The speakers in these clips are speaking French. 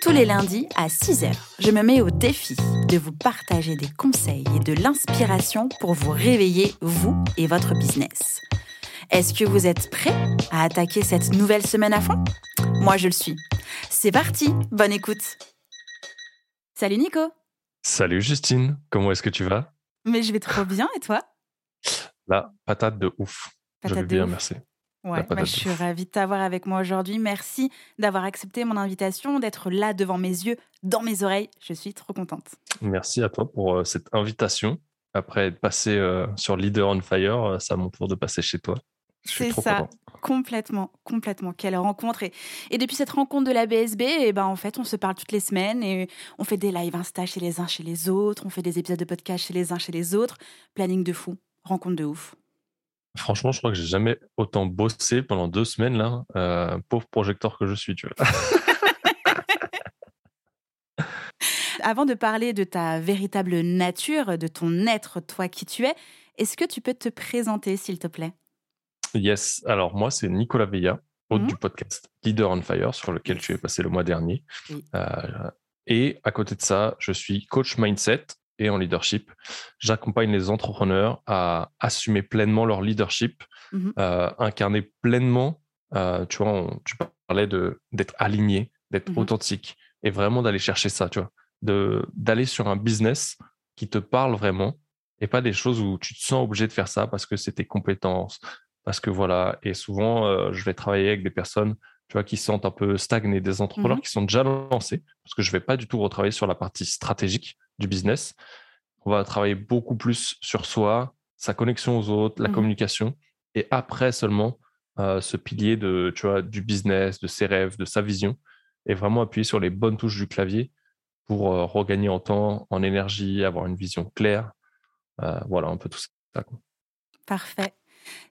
Tous les lundis à 6h, je me mets au défi de vous partager des conseils et de l'inspiration pour vous réveiller, vous et votre business. Est-ce que vous êtes prêts à attaquer cette nouvelle semaine à fond? Moi, je le suis. C'est parti, bonne écoute. Salut Nico. Salut Justine, comment est-ce que tu vas? Mais je vais trop bien et toi? La patate de ouf. je vais bien, merci. Ouais, bah, je suis ravie de t'avoir avec moi aujourd'hui. Merci d'avoir accepté mon invitation, d'être là devant mes yeux, dans mes oreilles. Je suis trop contente. Merci à toi pour euh, cette invitation. Après être passé euh, sur Leader on Fire, euh, c'est à mon tour de passer chez toi. C'est ça, complètement, complètement. Quelle rencontre et, et, depuis cette rencontre de la BSB, et eh ben en fait, on se parle toutes les semaines et on fait des lives Insta chez les uns chez les autres, on fait des épisodes de podcast chez les uns chez les autres. Planning de fou, rencontre de ouf. Franchement, je crois que j'ai jamais autant bossé pendant deux semaines là. Euh, pauvre projecteur que je suis, tu vois. Avant de parler de ta véritable nature, de ton être, toi qui tu es, est-ce que tu peux te présenter, s'il te plaît? Yes. Alors moi, c'est Nicolas Veilla, hôte mmh. du podcast Leader on Fire, sur lequel tu es passé le mois dernier. Euh, et à côté de ça, je suis coach mindset et en leadership. J'accompagne les entrepreneurs à assumer pleinement leur leadership, mmh euh, incarner pleinement. Euh, tu vois, tu parlais de d'être aligné, d'être mmh authentique et vraiment d'aller chercher ça. Tu vois, de d'aller sur un business qui te parle vraiment et pas des choses où tu te sens obligé de faire ça parce que c'est tes compétences, parce que voilà. Et souvent, euh, je vais travailler avec des personnes tu vois, qui sentent un peu stagnées, des entrepreneurs mmh qui sont déjà lancés, parce que je ne vais pas du tout retravailler sur la partie stratégique du business. On va travailler beaucoup plus sur soi, sa connexion aux autres, la mmh communication, et après seulement euh, ce pilier de, tu vois, du business, de ses rêves, de sa vision, et vraiment appuyer sur les bonnes touches du clavier pour euh, regagner en temps, en énergie, avoir une vision claire. Euh, voilà, un peu tout ça. Parfait.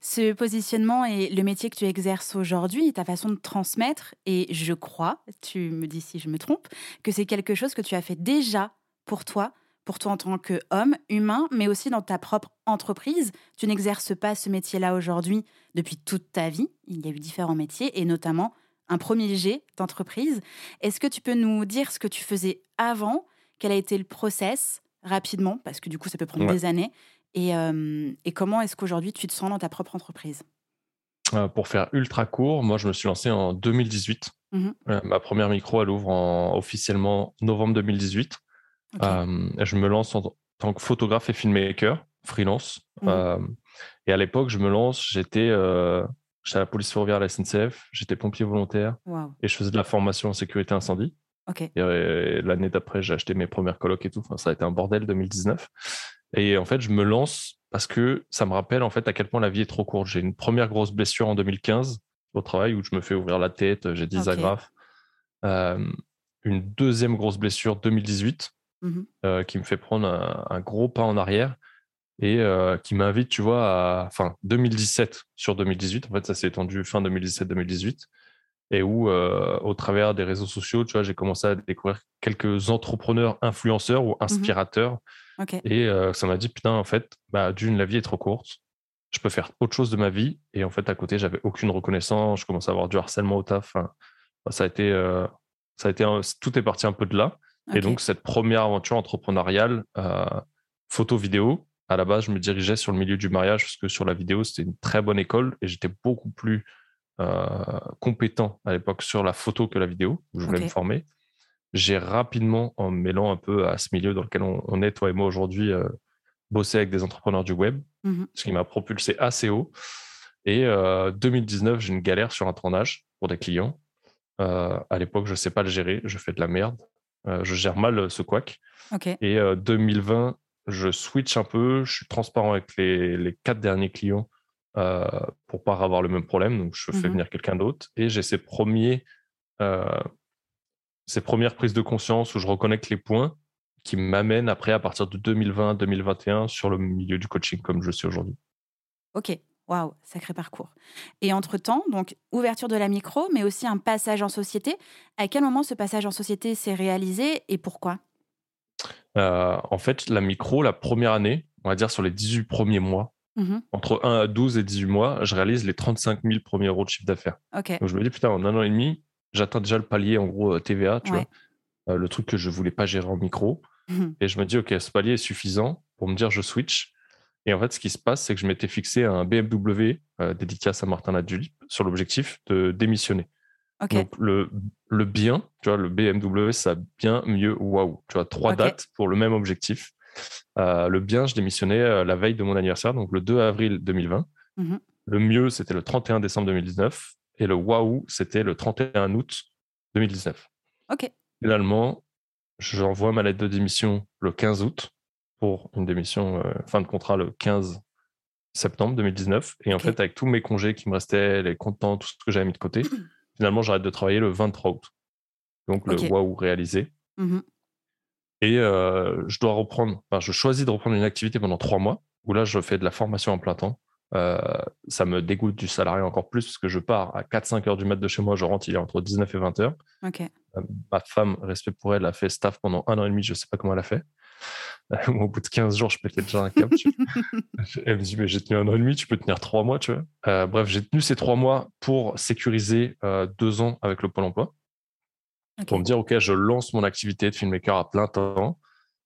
Ce positionnement et le métier que tu exerces aujourd'hui, ta façon de transmettre, et je crois, tu me dis si je me trompe, que c'est quelque chose que tu as fait déjà pour toi, pour toi en tant qu'homme, humain, mais aussi dans ta propre entreprise. Tu n'exerces pas ce métier-là aujourd'hui depuis toute ta vie. Il y a eu différents métiers, et notamment un premier G d'entreprise. Est-ce que tu peux nous dire ce que tu faisais avant? Quel a été le process rapidement, parce que du coup ça peut prendre des années, et, et comment est-ce qu'aujourd'hui tu te sens dans ta propre entreprise? Euh, Pour faire ultra court, moi je me suis lancé en 2018. Mmh euh, ma première micro, elle ouvre en, officiellement novembre 2018. Je me lance en tant que photographe et filmmaker, freelance. Mmh et à l'époque, je me lance, j'étais à la police ferroviaire à la SNCF, j'étais pompier volontaire et je faisais de la formation en sécurité incendie. Et, l'année d'après, j'ai acheté mes premières colocs et tout. Enfin, ça a été un bordel 2019. Et en fait, je me lance parce que ça me rappelle en fait à quel point la vie est trop courte. J'ai une première grosse blessure en 2015 au travail où je me fais ouvrir la tête, j'ai des agrafes. Euh, une deuxième grosse blessure 2018 mmh euh, qui me fait prendre un, gros pas en arrière et euh, qui m'invite, tu vois, à enfin 2017 sur 2018. En fait, ça s'est étendu fin 2017-2018 et où, au travers des réseaux sociaux, tu vois, j'ai commencé à découvrir quelques entrepreneurs, influenceurs ou mmh inspirateurs et ça m'a dit, putain, en fait, bah, d'une, la vie est trop courte. Je peux faire autre chose de ma vie. Et en fait, à côté, j'avais aucune reconnaissance. Je commençais à avoir du harcèlement au taf. Bah, ça a été, ça a été tout est parti un peu de là. Et donc, cette première aventure entrepreneuriale, photo-vidéo, à la base, je me dirigeais sur le milieu du mariage parce que sur la vidéo, c'était une très bonne école et j'étais beaucoup plus compétent à l'époque sur la photo que la vidéo, où je voulais me former j'ai rapidement, en mêlant un peu à ce milieu dans lequel on, est, toi et moi aujourd'hui, euh, bossé avec des entrepreneurs du web, mmh ce qui m'a propulsé assez haut. Et 2019, euh, j'ai une galère sur un tournage pour des clients. Euh, à l'époque, je ne sais pas le gérer, je fais de la merde. Je gère mal ce couac. Et 2020, je switch un peu, je suis transparent avec les, quatre derniers clients pour pas avoir le même problème. Donc, je fais mmh venir quelqu'un d'autre. Et j'ai ces premiers ces premières prises de conscience où je reconnecte les points qui m'amènent après à partir de 2020-2021 sur le milieu du coaching comme je suis aujourd'hui. Ok, waouh, sacré parcours. Et entre-temps, donc ouverture de la micro, mais aussi un passage en société. À quel moment ce passage en société s'est réalisé et pourquoi? Euh, En fait, la micro, la première année, on va dire sur les 18 premiers mois, mmh entre 1 à 12 et 18 mois, je réalise les 35 000 premiers euros de chiffre d'affaires. Donc je me dis, putain, en un an et demi, j'atteins déjà le palier, en gros, euh, TVA, tu vois, euh, le truc que je voulais pas gérer en micro. Mmh et je me dis, OK, ce palier est suffisant pour me dire, je switch. Et en fait, ce qui se passe, c'est que je m'étais fixé un BMW euh, dédicace à Martin Ladulip sur l'objectif de démissionner. Donc, le, le bien, tu vois, le BMW, ça bien, mieux, waouh. Tu vois, trois dates pour le même objectif. Euh, le bien, je démissionnais euh, la veille de mon anniversaire, donc le 2 avril 2020. Mmh le mieux, c'était le 31 décembre 2019. Et le waouh, c'était le 31 août 2019. Ok. Finalement, j'envoie ma lettre de démission le 15 août pour une démission euh, fin de contrat le 15 septembre 2019. Et en fait, avec tous mes congés qui me restaient, les comptants, tout ce que j'avais mis de côté, finalement, j'arrête de travailler le 23 août. Donc, le waouh réalisé. Mmh Et euh, je dois reprendre, enfin, je choisis de reprendre une activité pendant trois mois, où là, je fais de la formation en plein temps. Euh, ça me dégoûte du salarié encore plus parce que je pars à 4-5 heures du mat de chez moi, je rentre, il est entre 19 et 20 heures. ma femme, respect pour elle, a fait staff pendant un an et demi, je ne sais pas comment elle a fait. Au bout de 15 jours, je pétais déjà un câble. Elle me dit, mais j'ai tenu un an et demi, tu peux tenir trois mois, tu vois. Euh, bref, j'ai tenu ces trois mois pour sécuriser euh, deux ans avec le Pôle emploi. Pour me dire, OK, je lance mon activité de filmmaker à plein temps.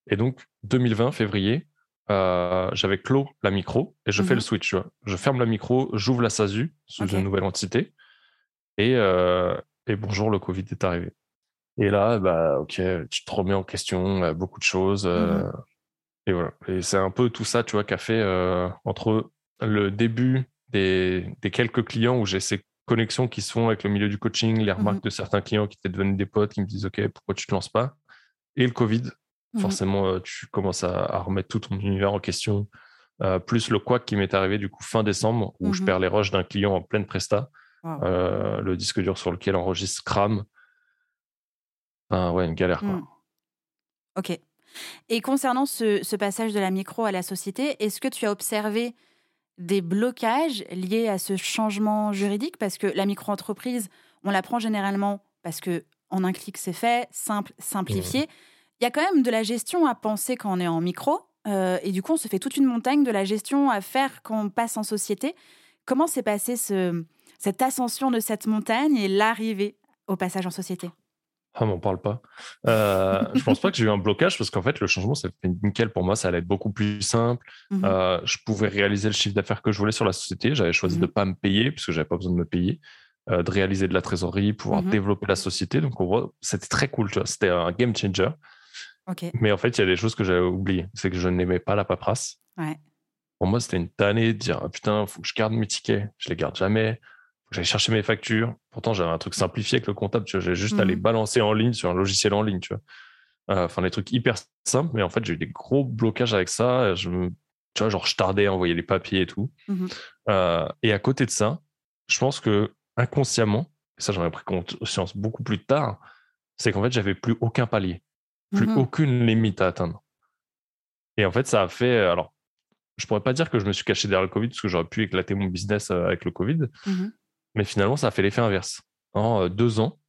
Et donc, 2020, février, euh, j'avais clos la micro et je fais le mhm. switch. Je ferme la micro, j'ouvre la SASU sous une nouvelle entité. Et, et bonjour, le Covid est arrivé. Et là, bah, ok, tu te remets en question beaucoup de choses. Mmh et voilà. Et c'est un peu tout ça, tu vois, qu'a fait euh, entre le début des, des, quelques clients où j'ai ces connexions qui se font avec le milieu du coaching, les remarques mmh de certains clients qui étaient devenus des potes, qui me disent, OK, pourquoi tu te lances pas? Et le Covid, mmh forcément, euh, tu commences à, remettre tout ton univers en question. Euh, plus le quoi qui m'est arrivé du coup fin décembre, où je perds les rushs d'un client en pleine presta. le disque dur sur lequel enregistre crame. Enfin, ouais, une galère. Quoi. Mmh. Ok. Et concernant ce, passage de la micro à la société, est-ce que tu as observé des blocages liés à ce changement juridique? Parce que la micro-entreprise, on la prend généralement parce que en un clic c'est fait, simple, simplifié. Mmh. Il y a quand même de la gestion à penser quand on est en micro. Euh, et du coup, on se fait toute une montagne de la gestion à faire quand on passe en société. Comment s'est passée ce, cette ascension de cette montagne et l'arrivée au passage en société? Ah, m'en parle pas. Euh, je pense pas que j'ai eu un blocage parce qu'en fait, le changement, ça fait nickel pour moi. Ça allait être beaucoup plus simple. Mmh euh, je pouvais réaliser le chiffre d'affaires que je voulais sur la société. J'avais choisi de ne mmh pas me payer puisque j'avais pas besoin de me payer, euh, de réaliser de la trésorerie, pouvoir mmh développer la société. Donc, on voit, c'était très cool. C'était un game changer. Mais en fait, il y a des choses que j'avais oubliées. C'est que je n'aimais pas la paperasse. Pour moi, c'était une tannée de dire ah, putain, faut que je garde mes tickets. Je les garde jamais j'allais chercher mes factures. Pourtant, j'avais un truc simplifié avec le comptable. Tu vois, j'ai juste à les mmh. balancer en ligne sur un logiciel en ligne. Tu vois, euh, enfin, des trucs hyper simples. Mais en fait, j'ai eu des gros blocages avec ça. Je me, tu vois, genre, je tardais à envoyer les papiers et tout. Mmh euh, et à côté de ça, je pense que inconsciemment, et ça, j'en ai pris conscience beaucoup plus tard, c'est qu'en fait, j'avais plus aucun palier, plus mmh aucune limite à atteindre. Et en fait, ça a fait. Alors, je pourrais pas dire que je me suis caché derrière le Covid parce que j'aurais pu éclater mon business euh, avec le Covid. Mais finalement, ça a fait l'effet inverse. En euh, deux ans,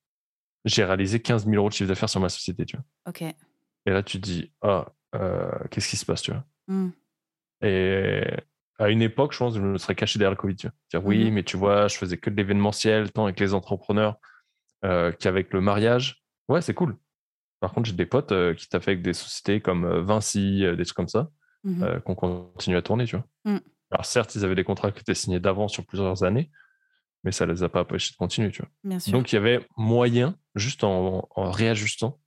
j'ai réalisé 15 000 euros de chiffre d'affaires sur ma société, tu vois. Ok. Et là, tu te dis, ah, euh, qu'est-ce qui se passe, tu vois? Mmh. Et à une époque, je pense que je me serais caché derrière le Covid, tu vois. Dire, oui, mmh mais tu vois, je faisais que de l'événementiel, tant avec les entrepreneurs euh, qu'avec le mariage. Ouais, c'est cool. Par contre, j'ai des potes qui t'a fait avec des sociétés comme Vinci, des trucs comme ça, mmh qu'on continue à tourner, tu vois. Alors certes, ils avaient des contrats qui étaient signés d'avant sur plusieurs années, mais ça ne les a pas empêchés de continuer, tu vois. Donc, il y avait moyen, juste en, réajustant,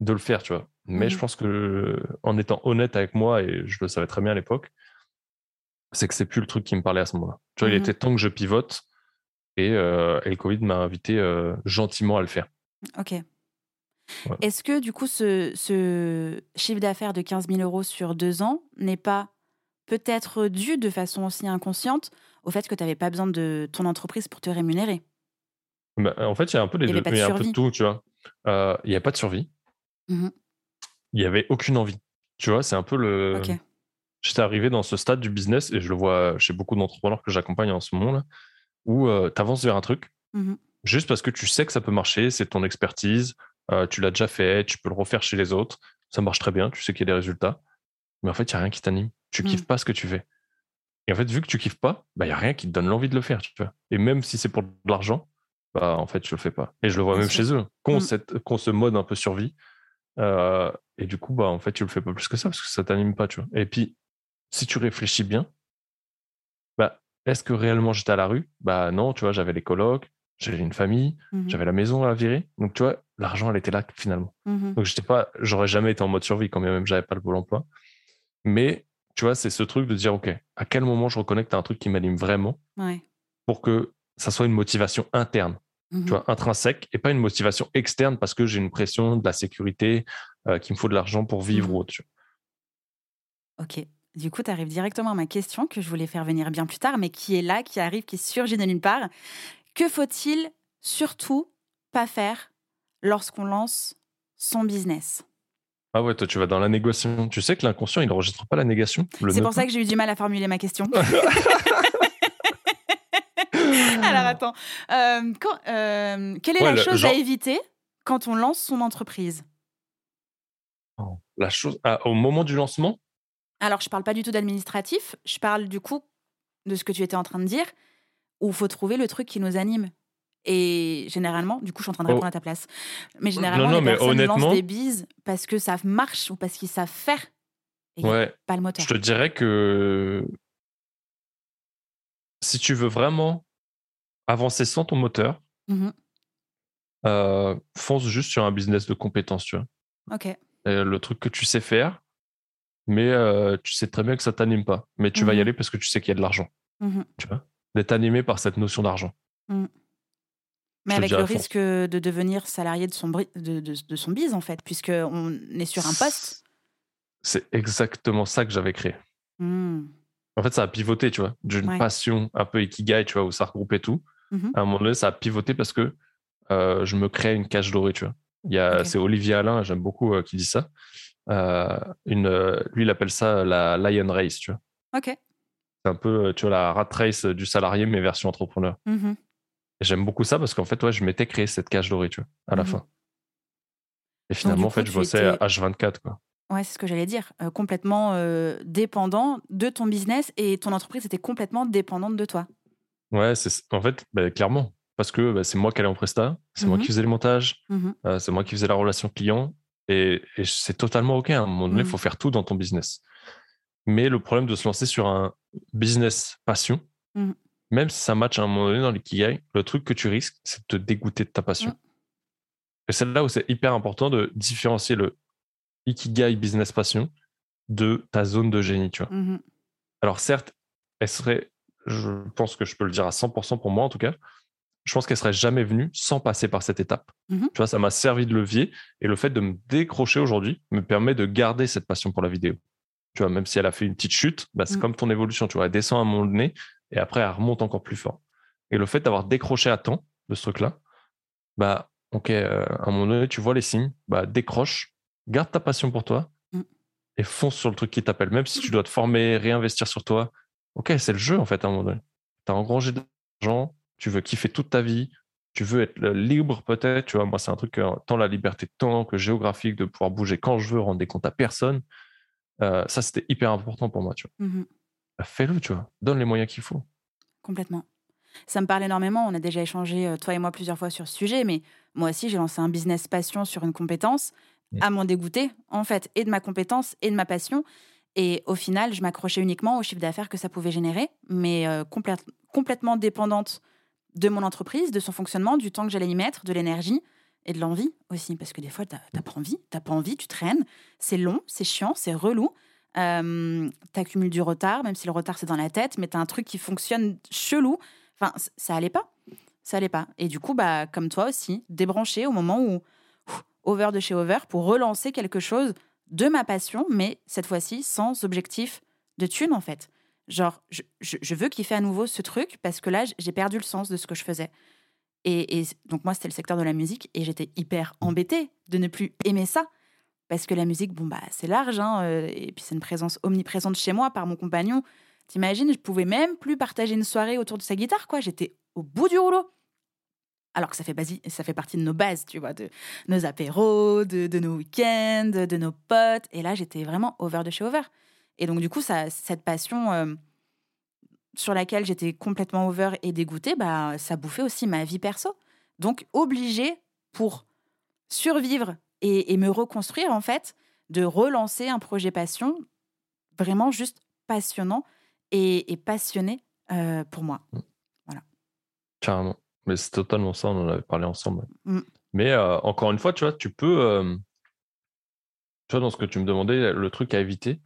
de le faire, tu vois. Mais je mmh pense que en étant honnête avec moi, et je le savais très bien à l'époque, c'est que c'est plus le truc qui me parlait à ce moment-là. Tu vois, il mmh était temps que je pivote et, euh, le Covid m'a invité euh, gentiment à le faire. Ok. Est-ce que du coup, ce, ce chiffre d'affaires de 15 000 euros sur deux ans n'est pas peut-être dû de façon aussi inconsciente au fait que tu n'avais pas besoin de ton entreprise pour te rémunérer. Bah, en fait, il y a un peu des deux, un peu de tout, tu vois. il n'y a pas de survie. Mmh il n'y avait aucune envie. Tu vois, c'est un peu le. J'étais arrivé dans ce stade du business et je le vois chez beaucoup d'entrepreneurs que j'accompagne en ce moment-là, où tu avances vers un truc mmh juste parce que tu sais que ça peut marcher, c'est ton expertise, tu l'as déjà fait, tu peux le refaire chez les autres, ça marche très bien, tu sais qu'il y a des résultats, mais en fait, il n'y a rien qui t'anime. Tu kiffes mmh. pas ce que tu fais. Et en fait, vu que tu kiffes pas, bah, il n'y a rien qui te donne l'envie de le faire. Tu vois. Et même si c'est pour de l'argent, bah, en fait, je le fais pas. Et je le vois même chez eux, qu'on mmh. se mode un peu survie. Euh, et du coup, bah, en fait, tu le fais pas plus que ça parce que ça t'anime pas. Tu vois. Et puis, si tu réfléchis bien, bah, est-ce que réellement j'étais à la rue? Bah non, tu vois, j'avais les colocs, j'avais une famille, mmh j'avais la maison à virer. Donc, tu vois, l'argent, elle était là finalement. Donc, j'étais pas, j'aurais jamais été en mode survie quand même, j'avais pas le pôle emploi. Mais tu vois, c'est ce truc de dire, OK, à quel moment je reconnecte à un truc qui m'anime vraiment pour que ça soit une motivation interne, tu vois, intrinsèque et pas une motivation externe parce que j'ai une pression de la sécurité, euh, qu'il me faut de l'argent pour vivre mmh. ou autre. Ok. Du coup, tu arrives directement à ma question que je voulais faire venir bien plus tard, mais qui est là, qui arrive, qui surgit de nulle part. Que faut-il surtout pas faire lorsqu'on lance son business? Ah ouais, toi tu vas dans la négociation. Tu sais que l'inconscient, il n'enregistre pas la négation. C'est pour ça que j'ai eu du mal à formuler ma question. Alors attends, euh, euh, quelle est la chose à éviter quand on lance son entreprise? Oh, La chose ah, au moment du lancement? Alors je parle pas du tout d'administratif, je parle du coup de ce que tu étais en train de dire, où il faut trouver le truc qui nous anime. Et généralement, du coup, je suis en train de oh. répondre à ta place. Mais généralement, les personnes lancent des bises parce que ça marche ou parce qu'ils savent faire. Et ouais. Pas le moteur. Je te dirais que si tu veux vraiment avancer sans ton moteur, mmh euh, fonce juste sur un business de compétences, tu vois. Ok. le truc que tu sais faire, mais euh, tu sais très bien que ça t'anime pas. Mais tu vas y mmh aller parce que tu sais qu'il y a de l'argent. Mmh tu vois D'être animé par cette notion d'argent. Mais avec le risque de devenir salarié de son, de, de, son bise, en fait, puisqu'on est sur un poste. C'est exactement ça que j'avais créé. Mmh. En fait, ça a pivoté, tu vois, d'une passion un peu ikigai, tu vois, où ça regroupait tout. Mmh à un moment donné, ça a pivoté parce que euh, je me crée une cage dorée, tu vois. Il y a, C'est Olivier Alain, j'aime beaucoup, euh, qui dit ça. Euh, une, lui, il appelle ça la Lion Race, tu vois. Ok. C'est un peu, tu vois, la rat race du salarié, mais version entrepreneur. Mmh j'aime beaucoup ça parce qu'en fait, ouais, je m'étais créé cette cage dorée, tu vois, à la mmh fin. Et finalement, en fait, je bossais H24, quoi. Ouais, c'est ce que j'allais dire. Euh, complètement euh, dépendant de ton business et ton entreprise était complètement dépendante de toi. Ouais, c'est en fait, bah, clairement. Parce que bah, c'est moi qui allais en presta, c'est moi mmh qui faisais les montages, mmh euh, c'est moi qui faisais la relation client. Et, c'est totalement OK. À un moment donné, il faut faire tout dans ton business. Mais le problème de se lancer sur un business passion, même si ça match à un moment donné dans l'ikigai, le truc que tu risques, c'est de te dégoûter de ta passion. Et c'est là où c'est hyper important de différencier le ikigai business passion de ta zone de génie, tu vois. Mm-hmm. Alors certes, elle serait, je pense que je peux le dire à 100% pour moi en tout cas, je pense qu'elle serait jamais venue sans passer par cette étape. Mm-hmm. Tu vois, ça m'a servi de levier et le fait de me décrocher aujourd'hui me permet de garder cette passion pour la vidéo. Tu vois, même si elle a fait une petite chute, bah, c'est mm. comme ton évolution, tu vois, elle descend à un moment donné et après elle remonte encore plus fort. Et le fait d'avoir décroché à temps de ce truc-là, bah, ok, euh, à un moment donné, tu vois les signes, bah, décroche, garde ta passion pour toi mm. et fonce sur le truc qui t'appelle. Même si tu dois te former, réinvestir sur toi, ok, c'est le jeu en fait à un moment donné. Tu as engrangé de l'argent, tu veux kiffer toute ta vie, tu veux être libre peut-être, tu vois, moi c'est un truc, tant la liberté de temps que géographique, de pouvoir bouger quand je veux, rendre des comptes à personne. Euh, ça, c'était hyper important pour moi, tu vois. Mm-hmm. Bah, fais-le, tu vois. Donne les moyens qu'il faut. Complètement. Ça me parle énormément. On a déjà échangé, euh, toi et moi, plusieurs fois sur ce sujet, mais moi aussi, j'ai lancé un business passion sur une compétence mmh. à m'en dégoûter, en fait, et de ma compétence et de ma passion. Et au final, je m'accrochais uniquement au chiffre d'affaires que ça pouvait générer, mais euh, complètement dépendante de mon entreprise, de son fonctionnement, du temps que j'allais y mettre, de l'énergie et de l'envie aussi. Parce que des fois, tu n'as pas envie, tu pas envie, tu traînes. C'est long, c'est chiant, c'est relou. Euh, tu accumules du retard, même si le retard c'est dans la tête, mais tu as un truc qui fonctionne chelou. Enfin, ça allait pas. Ça allait pas. Et du coup, bah, comme toi aussi, débrancher au moment où over de chez over pour relancer quelque chose de ma passion, mais cette fois-ci sans objectif de thune en fait. Genre, je, je, je veux kiffer à nouveau ce truc parce que là, j'ai perdu le sens de ce que je faisais. Et, donc moi, c'était le secteur de la musique et j'étais hyper embêtée de ne plus aimer ça. Parce que la musique, bon, bah, c'est large, hein, euh, et puis c'est une présence omniprésente chez moi par mon compagnon. T'imagines, je pouvais même plus partager une soirée autour de sa guitare, quoi. J'étais au bout du rouleau. Alors que ça fait, ça fait partie de nos bases, tu vois, de nos apéros, de, nos week-ends, de nos potes. Et là, j'étais vraiment over de chez over. Et donc, du coup, ça, cette passion euh, sur laquelle j'étais complètement over et dégoûtée, bah, ça bouffait aussi ma vie perso. Donc, obligée pour survivre et, me reconstruire, en fait, de relancer un projet passion vraiment juste passionnant et, passionné euh, pour moi. Mm. Voilà. Carrément. Mais c'est totalement ça, on en avait parlé ensemble. Mm. Mais euh, encore une fois, tu vois, tu peux. Euh, tu vois, dans ce que tu me demandais, le truc à éviter,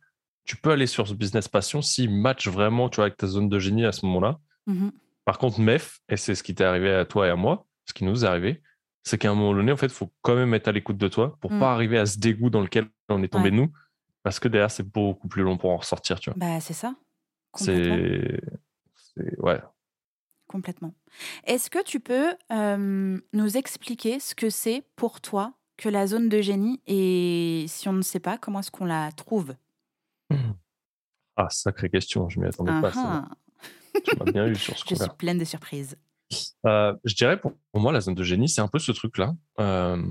tu peux aller sur ce business passion s'il match vraiment, tu vois, avec ta zone de génie à ce moment-là. Mm-hmm. Par contre, MEF, et c'est ce qui t'est arrivé à toi et à moi, ce qui nous est arrivé, c'est qu'à un moment donné, en fait, il faut quand même être à l'écoute de toi pour mm. pas arriver à ce dégoût dans lequel on est tombé nous, parce que derrière, c'est beaucoup plus long pour en ressortir, tu vois. Bah, c'est ça. C'est. Ouais. Complètement. Est-ce que tu peux euh, nous expliquer ce que c'est pour toi que la zone de génie et si on ne sait pas, comment est-ce qu'on la trouve? Ah, sacrée question, je m'y attendais pas. Tu m'as bien eu sur ce Je suis pleine de surprises. Euh, je dirais pour, moi, la zone de génie, c'est un peu ce truc-là, euh,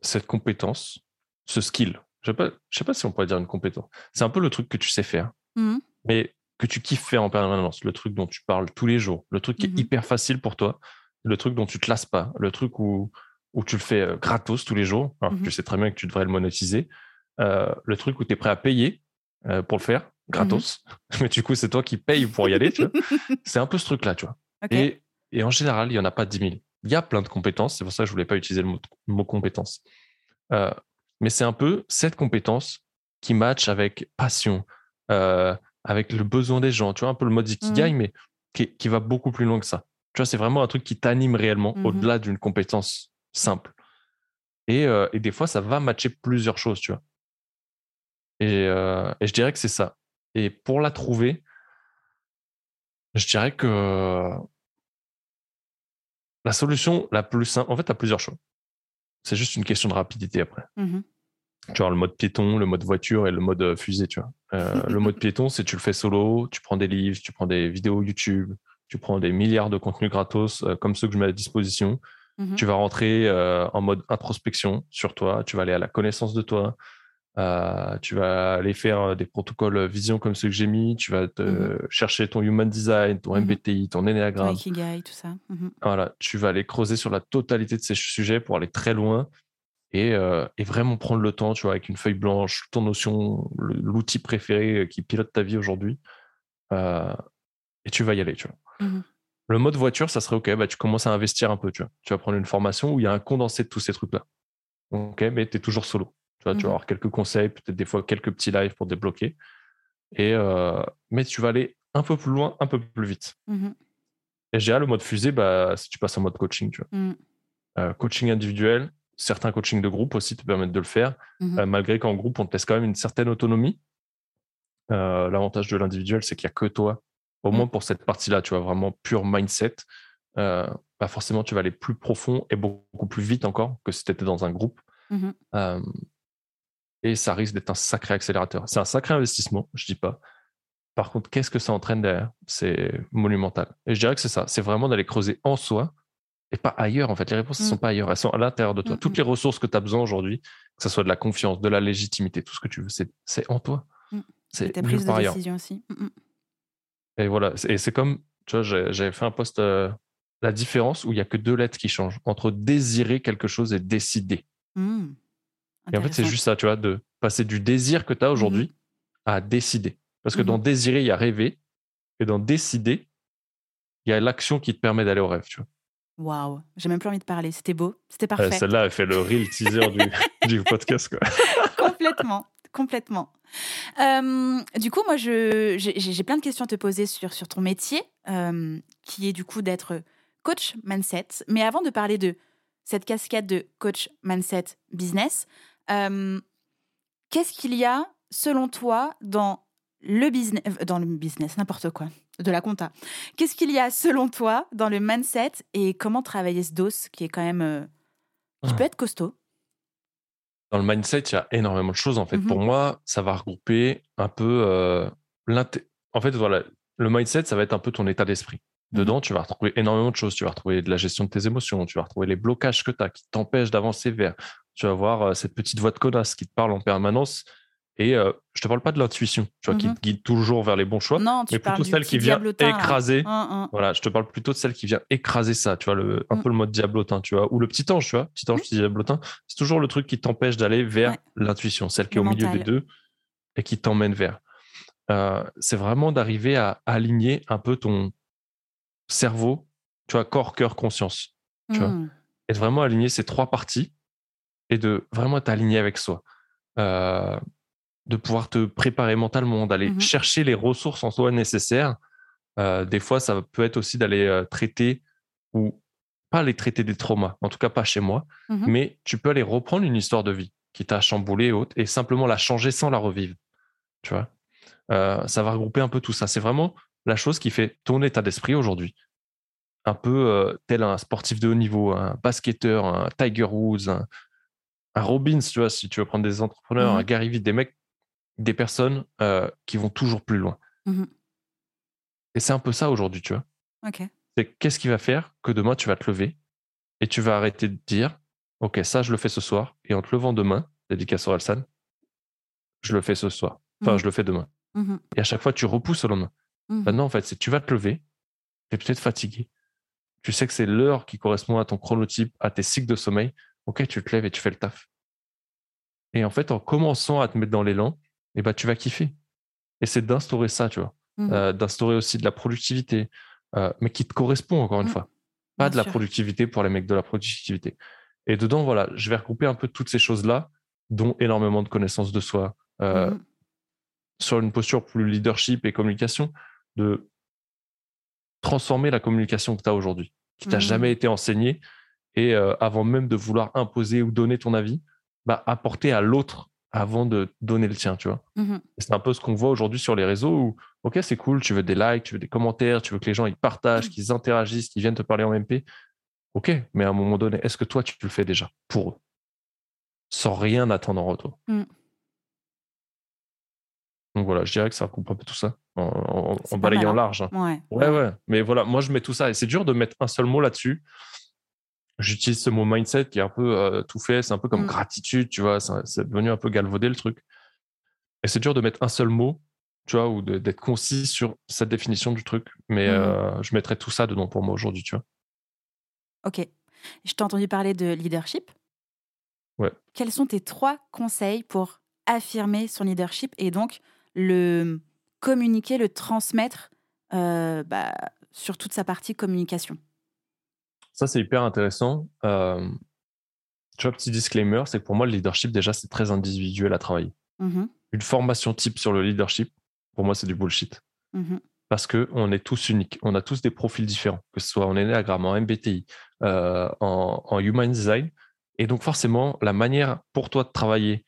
cette compétence, ce skill. Je ne sais, sais, pas si on pourrait dire une compétence. C'est un peu le truc que tu sais faire, mmh. mais que tu kiffes faire en permanence, le truc dont tu parles tous les jours, le truc qui est mmh hyper facile pour toi, le truc dont tu te lasses pas, le truc où, où tu le fais euh, gratos tous les jours, alors mmh tu sais très bien que tu devrais le monétiser, euh, le truc où tu es prêt à payer pour le faire, gratos, mais du coup c'est toi qui payes pour y aller, c'est un peu ce truc-là, tu vois. Et, et, en général, il n'y en a pas 10 000. Il y a plein de compétences, c'est pour ça que je voulais pas utiliser le mot, mot compétence. mais c'est un peu cette compétence qui match avec passion, avec le besoin des gens. Tu vois, un peu le mode Ikigai, mmh. mais qui, va beaucoup plus loin que ça. Tu vois, c'est vraiment un truc qui t'anime réellement mmh au-delà d'une compétence simple. Euh, et, des fois, ça va matcher plusieurs choses, tu vois. Euh, et, je dirais que c'est ça. Et pour la trouver, je dirais que la solution la plus simple, en fait, tu as plusieurs choix. C'est juste une question de rapidité après. Mmh tu vois, le mode piéton, le mode voiture et le mode euh, fusée, tu vois. Euh, le mode piéton, c'est tu le fais solo, tu prends des livres, tu prends des vidéos YouTube, tu prends des milliards de contenus gratos euh, comme ceux que je mets à disposition. Mhm. Tu vas rentrer en mode introspection sur toi, tu vas aller à la connaissance de toi, tu vas aller faire des protocoles vision comme ceux que j'ai mis, tu vas te mhm. chercher ton human design, ton MBTI, mhm. ton enneagramme. tout ça. Voilà, tu vas aller creuser sur la totalité de ces sujets pour aller très loin euh, et, vraiment prendre le temps, tu vois, avec une feuille blanche, ton notion, l'outil préféré euh, qui pilote ta vie aujourd'hui, euh, et tu vas y aller, tu vois. Le mode voiture, ça serait OK, bah, tu commences à investir un peu, tu vois. Tu vas prendre une formation où il y a un condensé de tous ces trucs-là. OK, mais tu es toujours solo. Tu, vas mmh avoir quelques conseils, peut-être des fois quelques petits lives pour débloquer. Et, mais tu vas aller un peu plus loin, un peu plus vite. Mmh et j'ai le mode fusée, bah, si tu passes en mode coaching, tu vois. coaching individuel, certains coachings de groupe aussi te permettent de le faire, mmh euh, malgré qu'en groupe, on te laisse quand même une certaine autonomie. Euh, l'avantage de l'individuel, c'est qu'il n'y a que toi, au mmh. moins pour cette partie-là, tu vois, vraiment pure mindset. Euh, bah forcément, tu vas aller plus profond et beaucoup plus vite encore que si tu étais dans un groupe. Mmh et ça risque d'être un sacré accélérateur. C'est un sacré investissement, je dis pas. Par contre, qu'est-ce que ça entraîne derrière? C'est monumental. Et je dirais que c'est ça. C'est vraiment d'aller creuser en soi et pas ailleurs. En fait, les réponses ne sont mmh. pas ailleurs, elles sont à l'intérieur de toi. Mmh, Toutes mmh. les ressources que tu as besoin aujourd'hui, que ce soit de la confiance, de la légitimité, tout ce que tu veux, c'est en toi. C'est tes prises de décision aussi. Et voilà, et c'est comme, tu vois, j'avais fait un post, euh, la différence où il y a que deux lettres qui changent entre désirer quelque chose et décider. Et en fait, c'est juste ça, tu vois, de passer du désir que tu as aujourd'hui à décider. Parce que dans désirer, il y a rêver, et dans décider, il y a l'action qui te permet d'aller au rêve, tu vois. Waouh, j'ai même plus envie de parler. C'était beau, c'était parfait. Celle-là, elle fait le real teaser du, podcast. Quoi. complètement, complètement. Euh, du coup, moi, j'ai plein de questions à te poser sur, sur ton métier, euh, qui est du coup d'être coach mindset. Mais avant de parler de cette cascade de coach mindset business, euh, qu'est-ce qu'il y a, selon toi, dans le business, dans le business, n'importe quoi, de la compta. Qu'est-ce qu'il y a selon toi dans le mindset et comment travailler ce dos qui est quand même euh, qui peut être costaud? Dans le mindset, il y a énormément de choses en fait. Pour mmh moi, ça va regrouper un peu euh, en fait voilà, le mindset, ça va être un peu ton état d'esprit. Mmh Dedans, tu vas retrouver énormément de choses. Tu vas retrouver de la gestion de tes émotions, tu vas retrouver les blocages que tu as qui t'empêchent d'avancer vers. Tu vas voir euh, cette petite voix de connasse qui te parle en permanence et euh, je te parle pas de l'intuition, tu vois, qui te mmh guide toujours vers les bons choix, non, mais plutôt celle qui vient écraser. Hein, hein. Voilà, je te parle plutôt de celle qui vient écraser ça, tu vois, le, un mmh. peu le mode diablotin, tu vois, ou le petit ange, tu vois, petit ange, mmh. petit diablotin. C'est toujours le truc qui t'empêche d'aller vers l'intuition, celle qui est au milieu des deux et qui t'emmène vers. Euh, c'est vraiment d'arriver à aligner un peu ton cerveau, tu vois, corps, cœur, conscience, tu vois, et de vraiment aligner ces trois parties et de vraiment t'aligner avec soi. Euh, de pouvoir te préparer mentalement, d'aller mmh chercher les ressources en soi nécessaires. Euh, des fois, ça peut être aussi d'aller euh, traiter ou pas aller traiter des traumas, en tout cas pas chez moi, mmh mais tu peux aller reprendre une histoire de vie qui t'a chamboulé et autre, et simplement la changer sans la revivre. Tu vois, euh, ça va regrouper un peu tout ça. C'est vraiment la chose qui fait ton état d'esprit aujourd'hui. Un peu tel un sportif de haut niveau, un basketteur, un Tiger Woods, un, Robbins, tu vois, si tu veux prendre des entrepreneurs, mmh un Gary Vee, des mecs des personnes euh, qui vont toujours plus loin. Mmh et c'est un peu ça aujourd'hui, tu vois. C'est qu'est-ce qui va faire que demain tu vas te lever et tu vas arrêter de dire Ok, ça je le fais ce soir, et en te levant demain, dédicace sur Alsan, je le fais ce soir. Enfin, mmh je le fais demain. Mmh et à chaque fois, tu repousses au lendemain. Maintenant, en fait, c'est tu vas te lever, tu es peut-être fatigué. Tu sais que c'est l'heure qui correspond à ton chronotype, à tes cycles de sommeil. Ok, tu te lèves et tu fais le taf. Et en fait, en commençant à te mettre dans l'élan, et bah, tu vas kiffer. Et c'est d'instaurer ça, tu vois. Mmh. Euh, d'instaurer aussi de la productivité, euh, mais qui te correspond, encore une mmh. fois. Pas de la productivité pour les mecs de la productivité. Et dedans, voilà, je vais regrouper un peu toutes ces choses-là, dont énormément de connaissances de soi, euh, mmh. sur une posture plus leadership et communication, de transformer la communication que tu as aujourd'hui, qui t'a jamais été enseignée, et avant même de vouloir imposer ou donner ton avis, bah, apporter à l'autre avant de donner le tien, tu vois. Mmh c'est un peu ce qu'on voit aujourd'hui sur les réseaux où, ok, c'est cool, tu veux des likes, tu veux des commentaires, tu veux que les gens ils partagent, mmh. qu'ils interagissent, qu'ils viennent te parler en MP. Ok, mais à un moment donné, est-ce que toi, tu le fais déjà pour eux? Sans rien attendre en retour. Mmh. Donc voilà, je dirais que ça recoupe un peu tout ça en, balayant hein. large. Hein. Ouais. ouais, ouais. Mais voilà, moi, je mets tout ça et c'est dur de mettre un seul mot là-dessus j'utilise ce mot mindset qui est un peu euh, tout fait, c'est un peu comme mmh. gratitude, tu vois, c'est devenu un peu galvaudé le truc. Et c'est dur de mettre un seul mot, tu vois, ou d'être concis sur cette définition du truc. Mais mmh. euh, je mettrais tout ça dedans pour moi aujourd'hui, tu vois. Ok. Je t'ai entendu parler de leadership. Ouais. Quels sont tes trois conseils pour affirmer son leadership et donc le communiquer, le transmettre euh, bah, sur toute sa partie communication? Ça, c'est hyper intéressant. Euh, tu vois, petit disclaimer, c'est que pour moi, le leadership, déjà, c'est très individuel à travailler. Mmh Une formation type sur le leadership, pour moi, c'est du bullshit. Mmh Parce qu'on est tous uniques. On a tous des profils différents, que ce soit en Enneagram, en MBTI, euh, en, Human Design. Et donc, forcément, la manière pour toi de travailler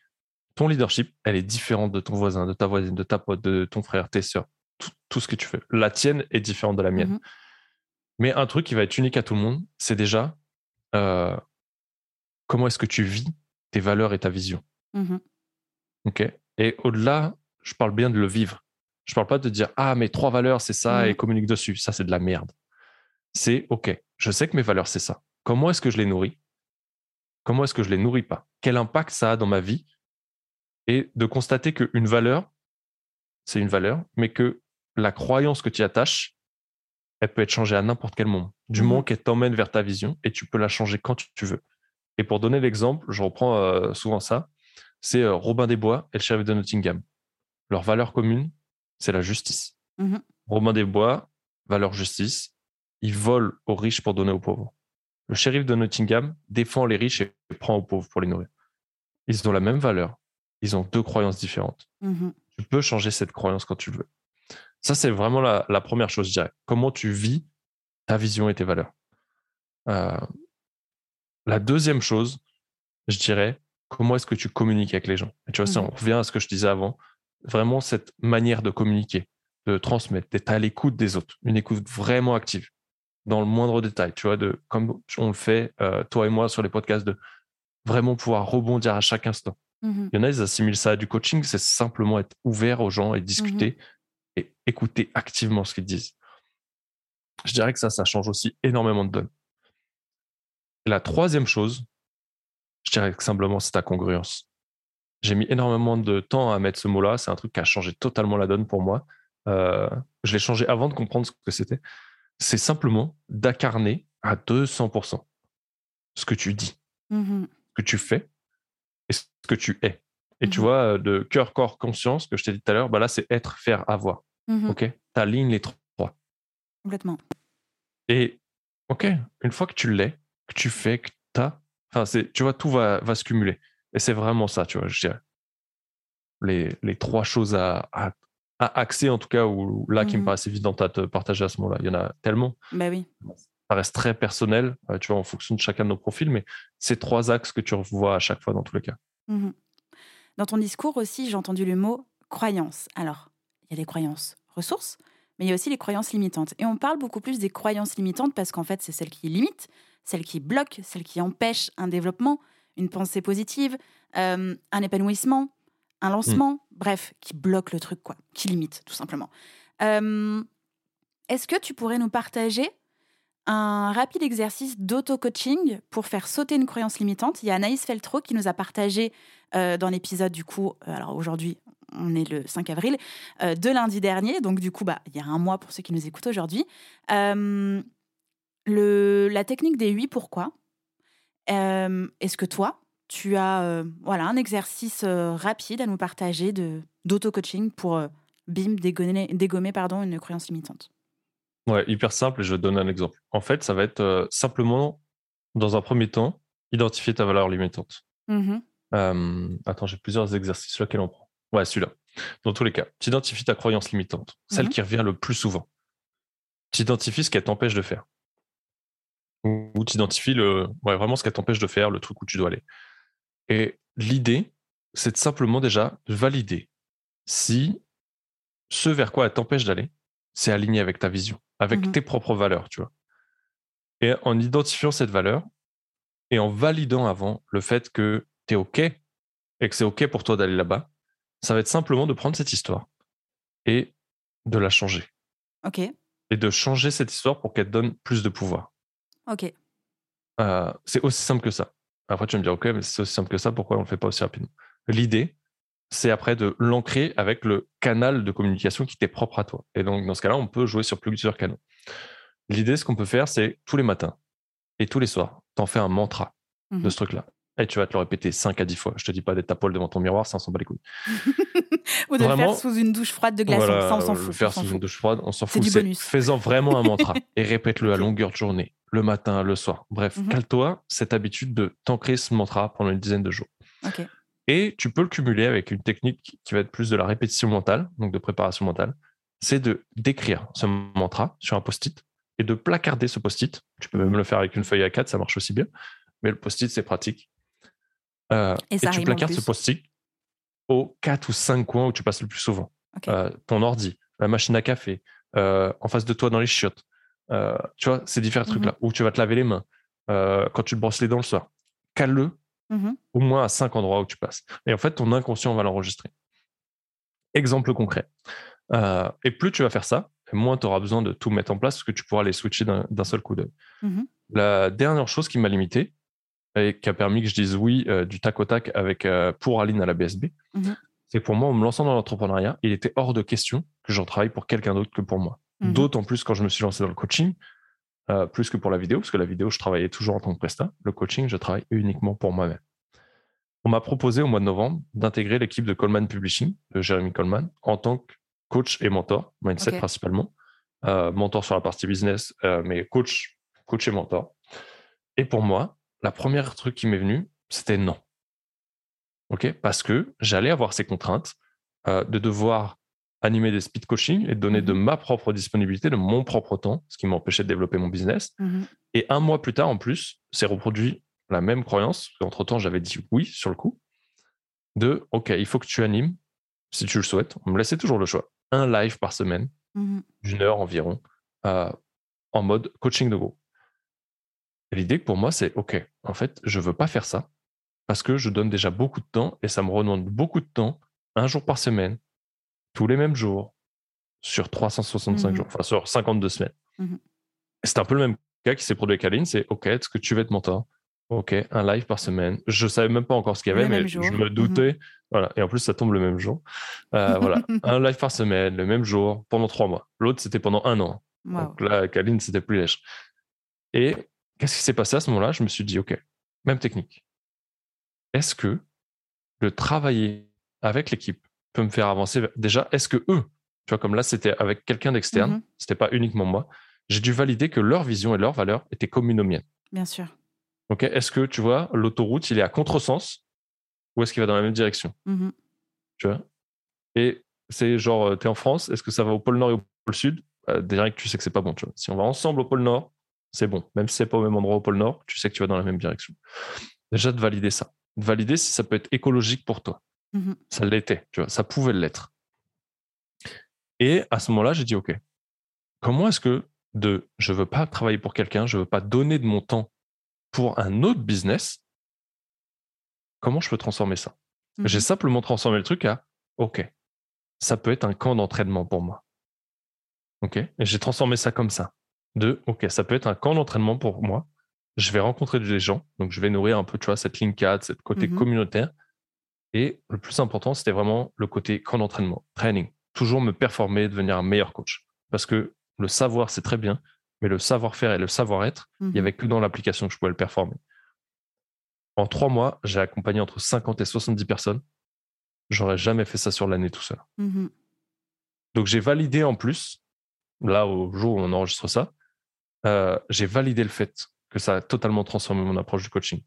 ton leadership, elle est différente de ton voisin, de ta voisine, de ta pote, de ton frère, tes soeurs, tout, ce que tu fais. La tienne est différente de la mienne. Mmh mais un truc qui va être unique à tout le monde, c'est déjà euh, comment est-ce que tu vis tes valeurs et ta vision. Mmh ok? Et au-delà, je parle bien de le vivre. Je parle pas de dire ah mes trois valeurs c'est ça et mmh. communique dessus. Ça c'est de la merde. C'est ok. Je sais que mes valeurs c'est ça. Comment est-ce que je les nourris? Comment est-ce que je les nourris pas? Quel impact ça a dans ma vie? Et de constater qu'une valeur, c'est une valeur, mais que la croyance que tu y attaches, elle peut être changée à n'importe quel moment, du mmh moment qu'elle t'emmène vers ta vision et tu peux la changer quand tu veux. Et pour donner l'exemple, je reprends euh, souvent ça, c'est euh, Robin des Bois et le shérif de Nottingham. Leur valeur commune, c'est la justice. Mmh Robin des Bois, valeur justice, il vole aux riches pour donner aux pauvres. Le shérif de Nottingham défend les riches et prend aux pauvres pour les nourrir. Ils ont la même valeur, ils ont deux croyances différentes. Mmh tu peux changer cette croyance quand tu veux. Ça, c'est vraiment la, première chose, je dirais. Comment tu vis ta vision et tes valeurs. Euh, la deuxième chose, je dirais, comment est-ce que tu communiques avec les gens. tu vois, si mmh on revient à ce que je disais avant, vraiment cette manière de communiquer, de transmettre, d'être à l'écoute des autres, une écoute vraiment active, dans le moindre détail, tu vois, de, comme on le fait, euh, toi et moi, sur les podcasts, de vraiment pouvoir rebondir à chaque instant. Mmh Il y en a, ils assimilent ça à du coaching, c'est simplement être ouvert aux gens et discuter mmh et écouter activement ce qu'ils disent. Je dirais que ça, ça change aussi énormément de donne. La troisième chose, je dirais que simplement, c'est ta congruence. J'ai mis énormément de temps à mettre ce mot-là. C'est un truc qui a changé totalement la donne pour moi. Euh, je l'ai changé avant de comprendre ce que c'était. C'est simplement d'incarner à 200% ce que tu dis, mmh ce que tu fais et ce que tu es. Et tu mmh vois, de cœur, corps, conscience, que je t'ai dit tout à l'heure, bah là, c'est être, faire, avoir. Mmh OK? Tu alignes les trois. Complètement. Et OK, une fois que tu l'es, que tu fais, que tu as, enfin, tu vois, tout va, va se cumuler. Et c'est vraiment ça, tu vois, je dirais. Les, les trois choses à, à, axer, en tout cas, ou là, qui me paraissent évidentes à te partager à ce moment-là. Il y en a tellement. Bah oui. Ça reste très personnel, euh, tu vois, en fonction de chacun de nos profils, mais c'est trois axes que tu revois à chaque fois dans tous les cas. Dans ton discours aussi, j'ai entendu le mot croyance. Alors, il y a les croyances ressources, mais il y a aussi les croyances limitantes. Et on parle beaucoup plus des croyances limitantes parce qu'en fait, c'est celles qui limitent, celles qui bloquent, celles qui empêchent un développement, une pensée positive, euh, un épanouissement, un lancement, mm. bref, qui bloquent le truc, quoi, qui limitent, tout simplement. Euh, est-ce que tu pourrais nous partager un rapide exercice d'auto-coaching pour faire sauter une croyance limitante? Il y a Anaïs Feltro qui nous a partagé dans l'épisode du coup, euh, alors aujourd'hui on est le 5 avril, euh, de lundi dernier, donc du coup bah, il y a un mois pour ceux qui nous écoutent aujourd'hui, la technique des 8 pourquoi? Est-ce que toi, tu as voilà, un exercice rapide à nous partager d'auto-coaching pour bim, dégommer, dégommer pardon, une croyance limitante? Ouais, hyper simple et je donner un exemple. En fait, ça va être euh, simplement, dans un premier temps, identifier ta valeur limitante. Attends, j'ai plusieurs exercices, lequel on prend? Ouais, celui-là. Dans tous les cas, tu identifies ta croyance limitante, celle mmh qui revient le plus souvent. Tu identifies ce qu'elle t'empêche de faire. Ou tu identifies le, ouais, vraiment ce qu'elle t'empêche de faire, le truc où tu dois aller. Et l'idée, c'est simplement déjà valider si ce vers quoi elle t'empêche d'aller, c'est aligné avec ta vision avec mmh tes propres valeurs, tu vois. Et en identifiant cette valeur et en validant avant le fait que tu es OK et que c'est OK pour toi d'aller là-bas, ça va être simplement de prendre cette histoire et de la changer. OK. Et de changer cette histoire pour qu'elle donne plus de pouvoir. OK. Euh, c'est aussi simple que ça. Après, tu vas me dire, OK, mais c'est aussi simple que ça, pourquoi on ne le fait pas aussi rapidement? L'idée, c'est après de l'ancrer avec le canal de communication qui t'est propre à toi. Et donc, dans ce cas-là, on peut jouer sur plusieurs canaux. L'idée, ce qu'on peut faire, c'est tous les matins et tous les soirs, t'en fais un mantra de mmh ce truc-là. Et tu vas te le répéter 5 à 10 fois. Je te dis pas d'être ta poil devant ton miroir, ça, on s'en bat les couilles. Ou de le faire sous une douche froide de glaçon, ça, on s'en fout. Le faire sous une douche froide, on s'en fout. C'est Fais-en vraiment un mantra et répète-le à longueur de journée, le matin, le soir. Bref, mmh cale-toi cette habitude de t'ancrer ce mantra pendant une dizaine de jours. Et tu peux le cumuler avec une technique qui va être plus de la répétition mentale, donc de préparation mentale. C'est de d'écrire ce mantra sur un post-it et de placarder ce post-it. Tu peux même le faire avec une feuille à 4, ça marche aussi bien. Mais le post-it, c'est pratique. Euh, et, tu placardes ce post-it aux 4 ou 5 coins où tu passes le plus souvent. Euh, ton ordi, la machine à café, euh, en face de toi dans les chiottes. tu vois, ces différents mhm. trucs-là. Où tu vas te laver les mains, quand tu te brosses les dents le soir. Cale-le Mmh au moins à cinq endroits où tu passes. Et en fait, ton inconscient va l'enregistrer. Exemple concret. Et plus tu vas faire ça, moins tu auras besoin de tout mettre en place parce que tu pourras les switcher d'un seul coup d'œil. Mmh La dernière chose qui m'a limité et qui a permis que je dise oui euh, du tac au tac avec, euh, pour Aline à la BSB, mmh c'est pour moi, en me lançant dans l'entrepreneuriat, il était hors de question que j'en travaille pour quelqu'un d'autre que pour moi. D'autant plus quand je me suis lancé dans le coaching, euh, plus que pour la vidéo, parce que la vidéo, je travaillais toujours en tant que prestat. Le coaching, je travaille uniquement pour moi-même. On m'a proposé au mois de novembre d'intégrer l'équipe de Coleman Publishing, de Jeremy Coleman, en tant que coach et mentor, mindset principalement. Mentor sur la partie business, mais coach, coach et mentor. Et pour moi, la première truc qui m'est venu, c'était non. OK? Parce que j'allais avoir ces contraintes de devoir animer des speed coaching et donner de mmh ma propre disponibilité, de mon propre temps, ce qui m'empêchait de développer mon business. Mmh et un mois plus tard, en plus, c'est reproduit la même croyance. Entre-temps, j'avais dit oui sur le coup. De, OK, il faut que tu animes, si tu le souhaites. On me laissait toujours le choix. Un live par semaine mmh d'une heure environ, en mode coaching de groupe. L'idée pour moi, c'est OK, en fait, je ne veux pas faire ça parce que je donne déjà beaucoup de temps et ça me redemande beaucoup de temps, un jour par semaine, tous les mêmes jours, sur 365 mmh jours, enfin sur 52 semaines. C'est un peu le même cas qui s'est produit avec Aline, c'est OK, est-ce que tu veux être mentor? Ok, un live par semaine. Je savais même pas encore ce qu'il y avait, mais je me mhm. doutais. Voilà. Et en plus, ça tombe le même jour. Euh, voilà. un live par semaine, le même jour, pendant trois mois. L'autre, c'était pendant un an. Donc là, avec Aline, c'était plus léger. Et qu'est-ce qui s'est passé à ce moment-là? Je me suis dit, OK, même technique. Est-ce que de travailler avec l'équipe peut me faire avancer Déjà, est-ce que eux, tu vois, comme là, c'était avec quelqu'un d'externe, mhm. c'était pas uniquement moi, j'ai dû valider que leur vision et leurs valeurs étaient communes aux miennes. Bien sûr. Ok, est-ce que tu vois, l'autoroute, il est à contresens ou est-ce qu'il va dans la même direction? Mmh Tu vois? Et c'est genre, euh, tu es en France, est-ce que ça va au pôle Nord et au pôle Sud? Bah, Direct, tu sais que c'est pas bon. Tu vois si on va ensemble au pôle Nord, c'est bon. Même si c'est pas au même endroit au pôle Nord, tu sais que tu vas dans la même direction. Déjà, de valider ça. De valider si ça peut être écologique pour toi. Mmh ça l'était, tu vois, ça pouvait l'être. Et à ce moment-là, j'ai dit, OK, comment est-ce que de je veux pas travailler pour quelqu'un, je veux pas donner de mon temps pour un autre business, comment je peux transformer ça? J'ai mmh simplement transformé le truc à OK, ça peut être un camp d'entraînement pour moi. OK Et j'ai transformé ça comme ça. De OK, ça peut être un camp d'entraînement pour moi. Je vais rencontrer des gens, donc je vais nourrir un peu, tu vois, cette ligne 4, cette côté mmh communautaire. Et le plus important, c'était vraiment le côté camp d'entraînement, training. Toujours me performer, devenir un meilleur coach. Parce que le savoir, c'est très bien, mais le savoir-faire et le savoir-être, il n'y mmh avait que dans l'application que je pouvais le performer. En trois mois, j'ai accompagné entre 50 et 70 personnes. J'aurais jamais fait ça sur l'année tout seul. Mmh Donc j'ai validé en plus, là au jour où on enregistre ça, euh, j'ai validé le fait que ça a totalement transformé mon approche du coaching.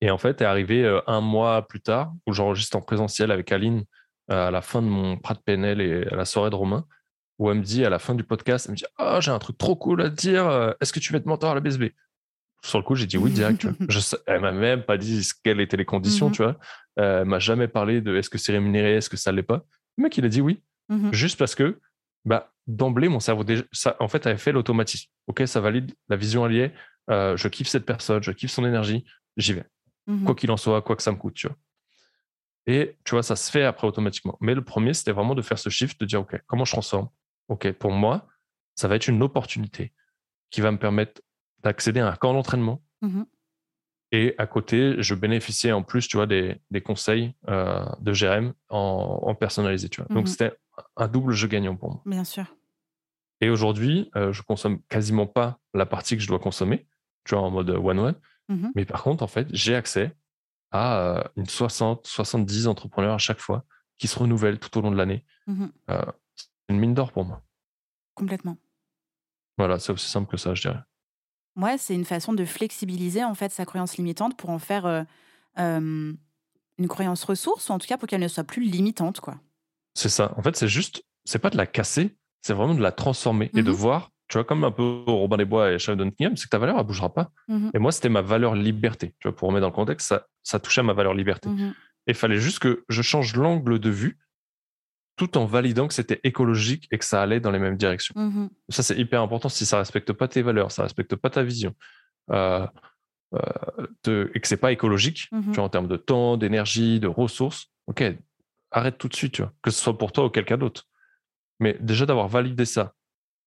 Et en fait, est arrivé euh, un mois plus tard, où j'enregistre en présentiel avec Aline euh, à la fin de mon Prat PNL et à la soirée de Romain où elle me dit à la fin du podcast, elle me dit oh, j'ai un truc trop cool à te dire, est-ce que tu veux être mentor à la BSB Sur le coup, j'ai dit oui direct. tu vois. Je, elle m'a même pas dit quelles étaient les conditions, mmh tu vois. Elle m'a jamais parlé de est-ce que c'est rémunéré, est-ce que ça l'est pas. Le mec, il a dit oui, mmh juste parce que bah, d'emblée, mon cerveau, déjà, ça, en fait, avait fait l'automatisme. Ok, ça valide la vision alliée, euh, je kiffe cette personne, je kiffe son énergie, j'y vais. Mmh quoi qu'il en soit, quoi que ça me coûte, tu vois. Et tu vois, ça se fait après automatiquement. Mais le premier, c'était vraiment de faire ce shift, de dire, OK, comment je transforme? OK, pour moi, ça va être une opportunité qui va me permettre d'accéder à un camp d'entraînement. Mmh Et à côté, je bénéficiais en plus, tu vois, des, conseils euh, de GRM en, personnalisé, tu vois. Donc, mmh c'était un double jeu gagnant pour moi. Bien sûr. Et aujourd'hui, euh, je consomme quasiment pas la partie que je dois consommer, tu vois, en mode one-one. Mmh Mais par contre, en fait, j'ai accès à euh, une 60, 70 entrepreneurs à chaque fois qui se renouvellent tout au long de l'année une mine d'or pour moi. Complètement. Voilà, c'est aussi simple que ça, je dirais. Ouais, c'est une façon de flexibiliser en fait sa croyance limitante pour en faire euh, euh, une croyance ressource, ou en tout cas pour qu'elle ne soit plus limitante, quoi. C'est ça. En fait, c'est juste, c'est pas de la casser, c'est vraiment de la transformer et de mmh voir, tu vois, comme un peu Robin des Bois et Sheldon Kingdom, c'est que ta valeur, elle bougera pas. Mmh et moi, c'était ma valeur liberté. Tu vois, pour remettre dans le contexte, ça, ça touchait à ma valeur liberté. Mmh et il fallait juste que je change l'angle de vue tout en validant que c'était écologique et que ça allait dans les mêmes directions. Ça, c'est hyper important. Si ça respecte pas tes valeurs, ça respecte pas ta vision, euh, euh, et que c'est pas écologique, tu vois, en termes de temps, d'énergie, de ressources, ok, arrête tout de suite, tu vois, que ce soit pour toi ou quelqu'un d'autre. Mais déjà d'avoir validé ça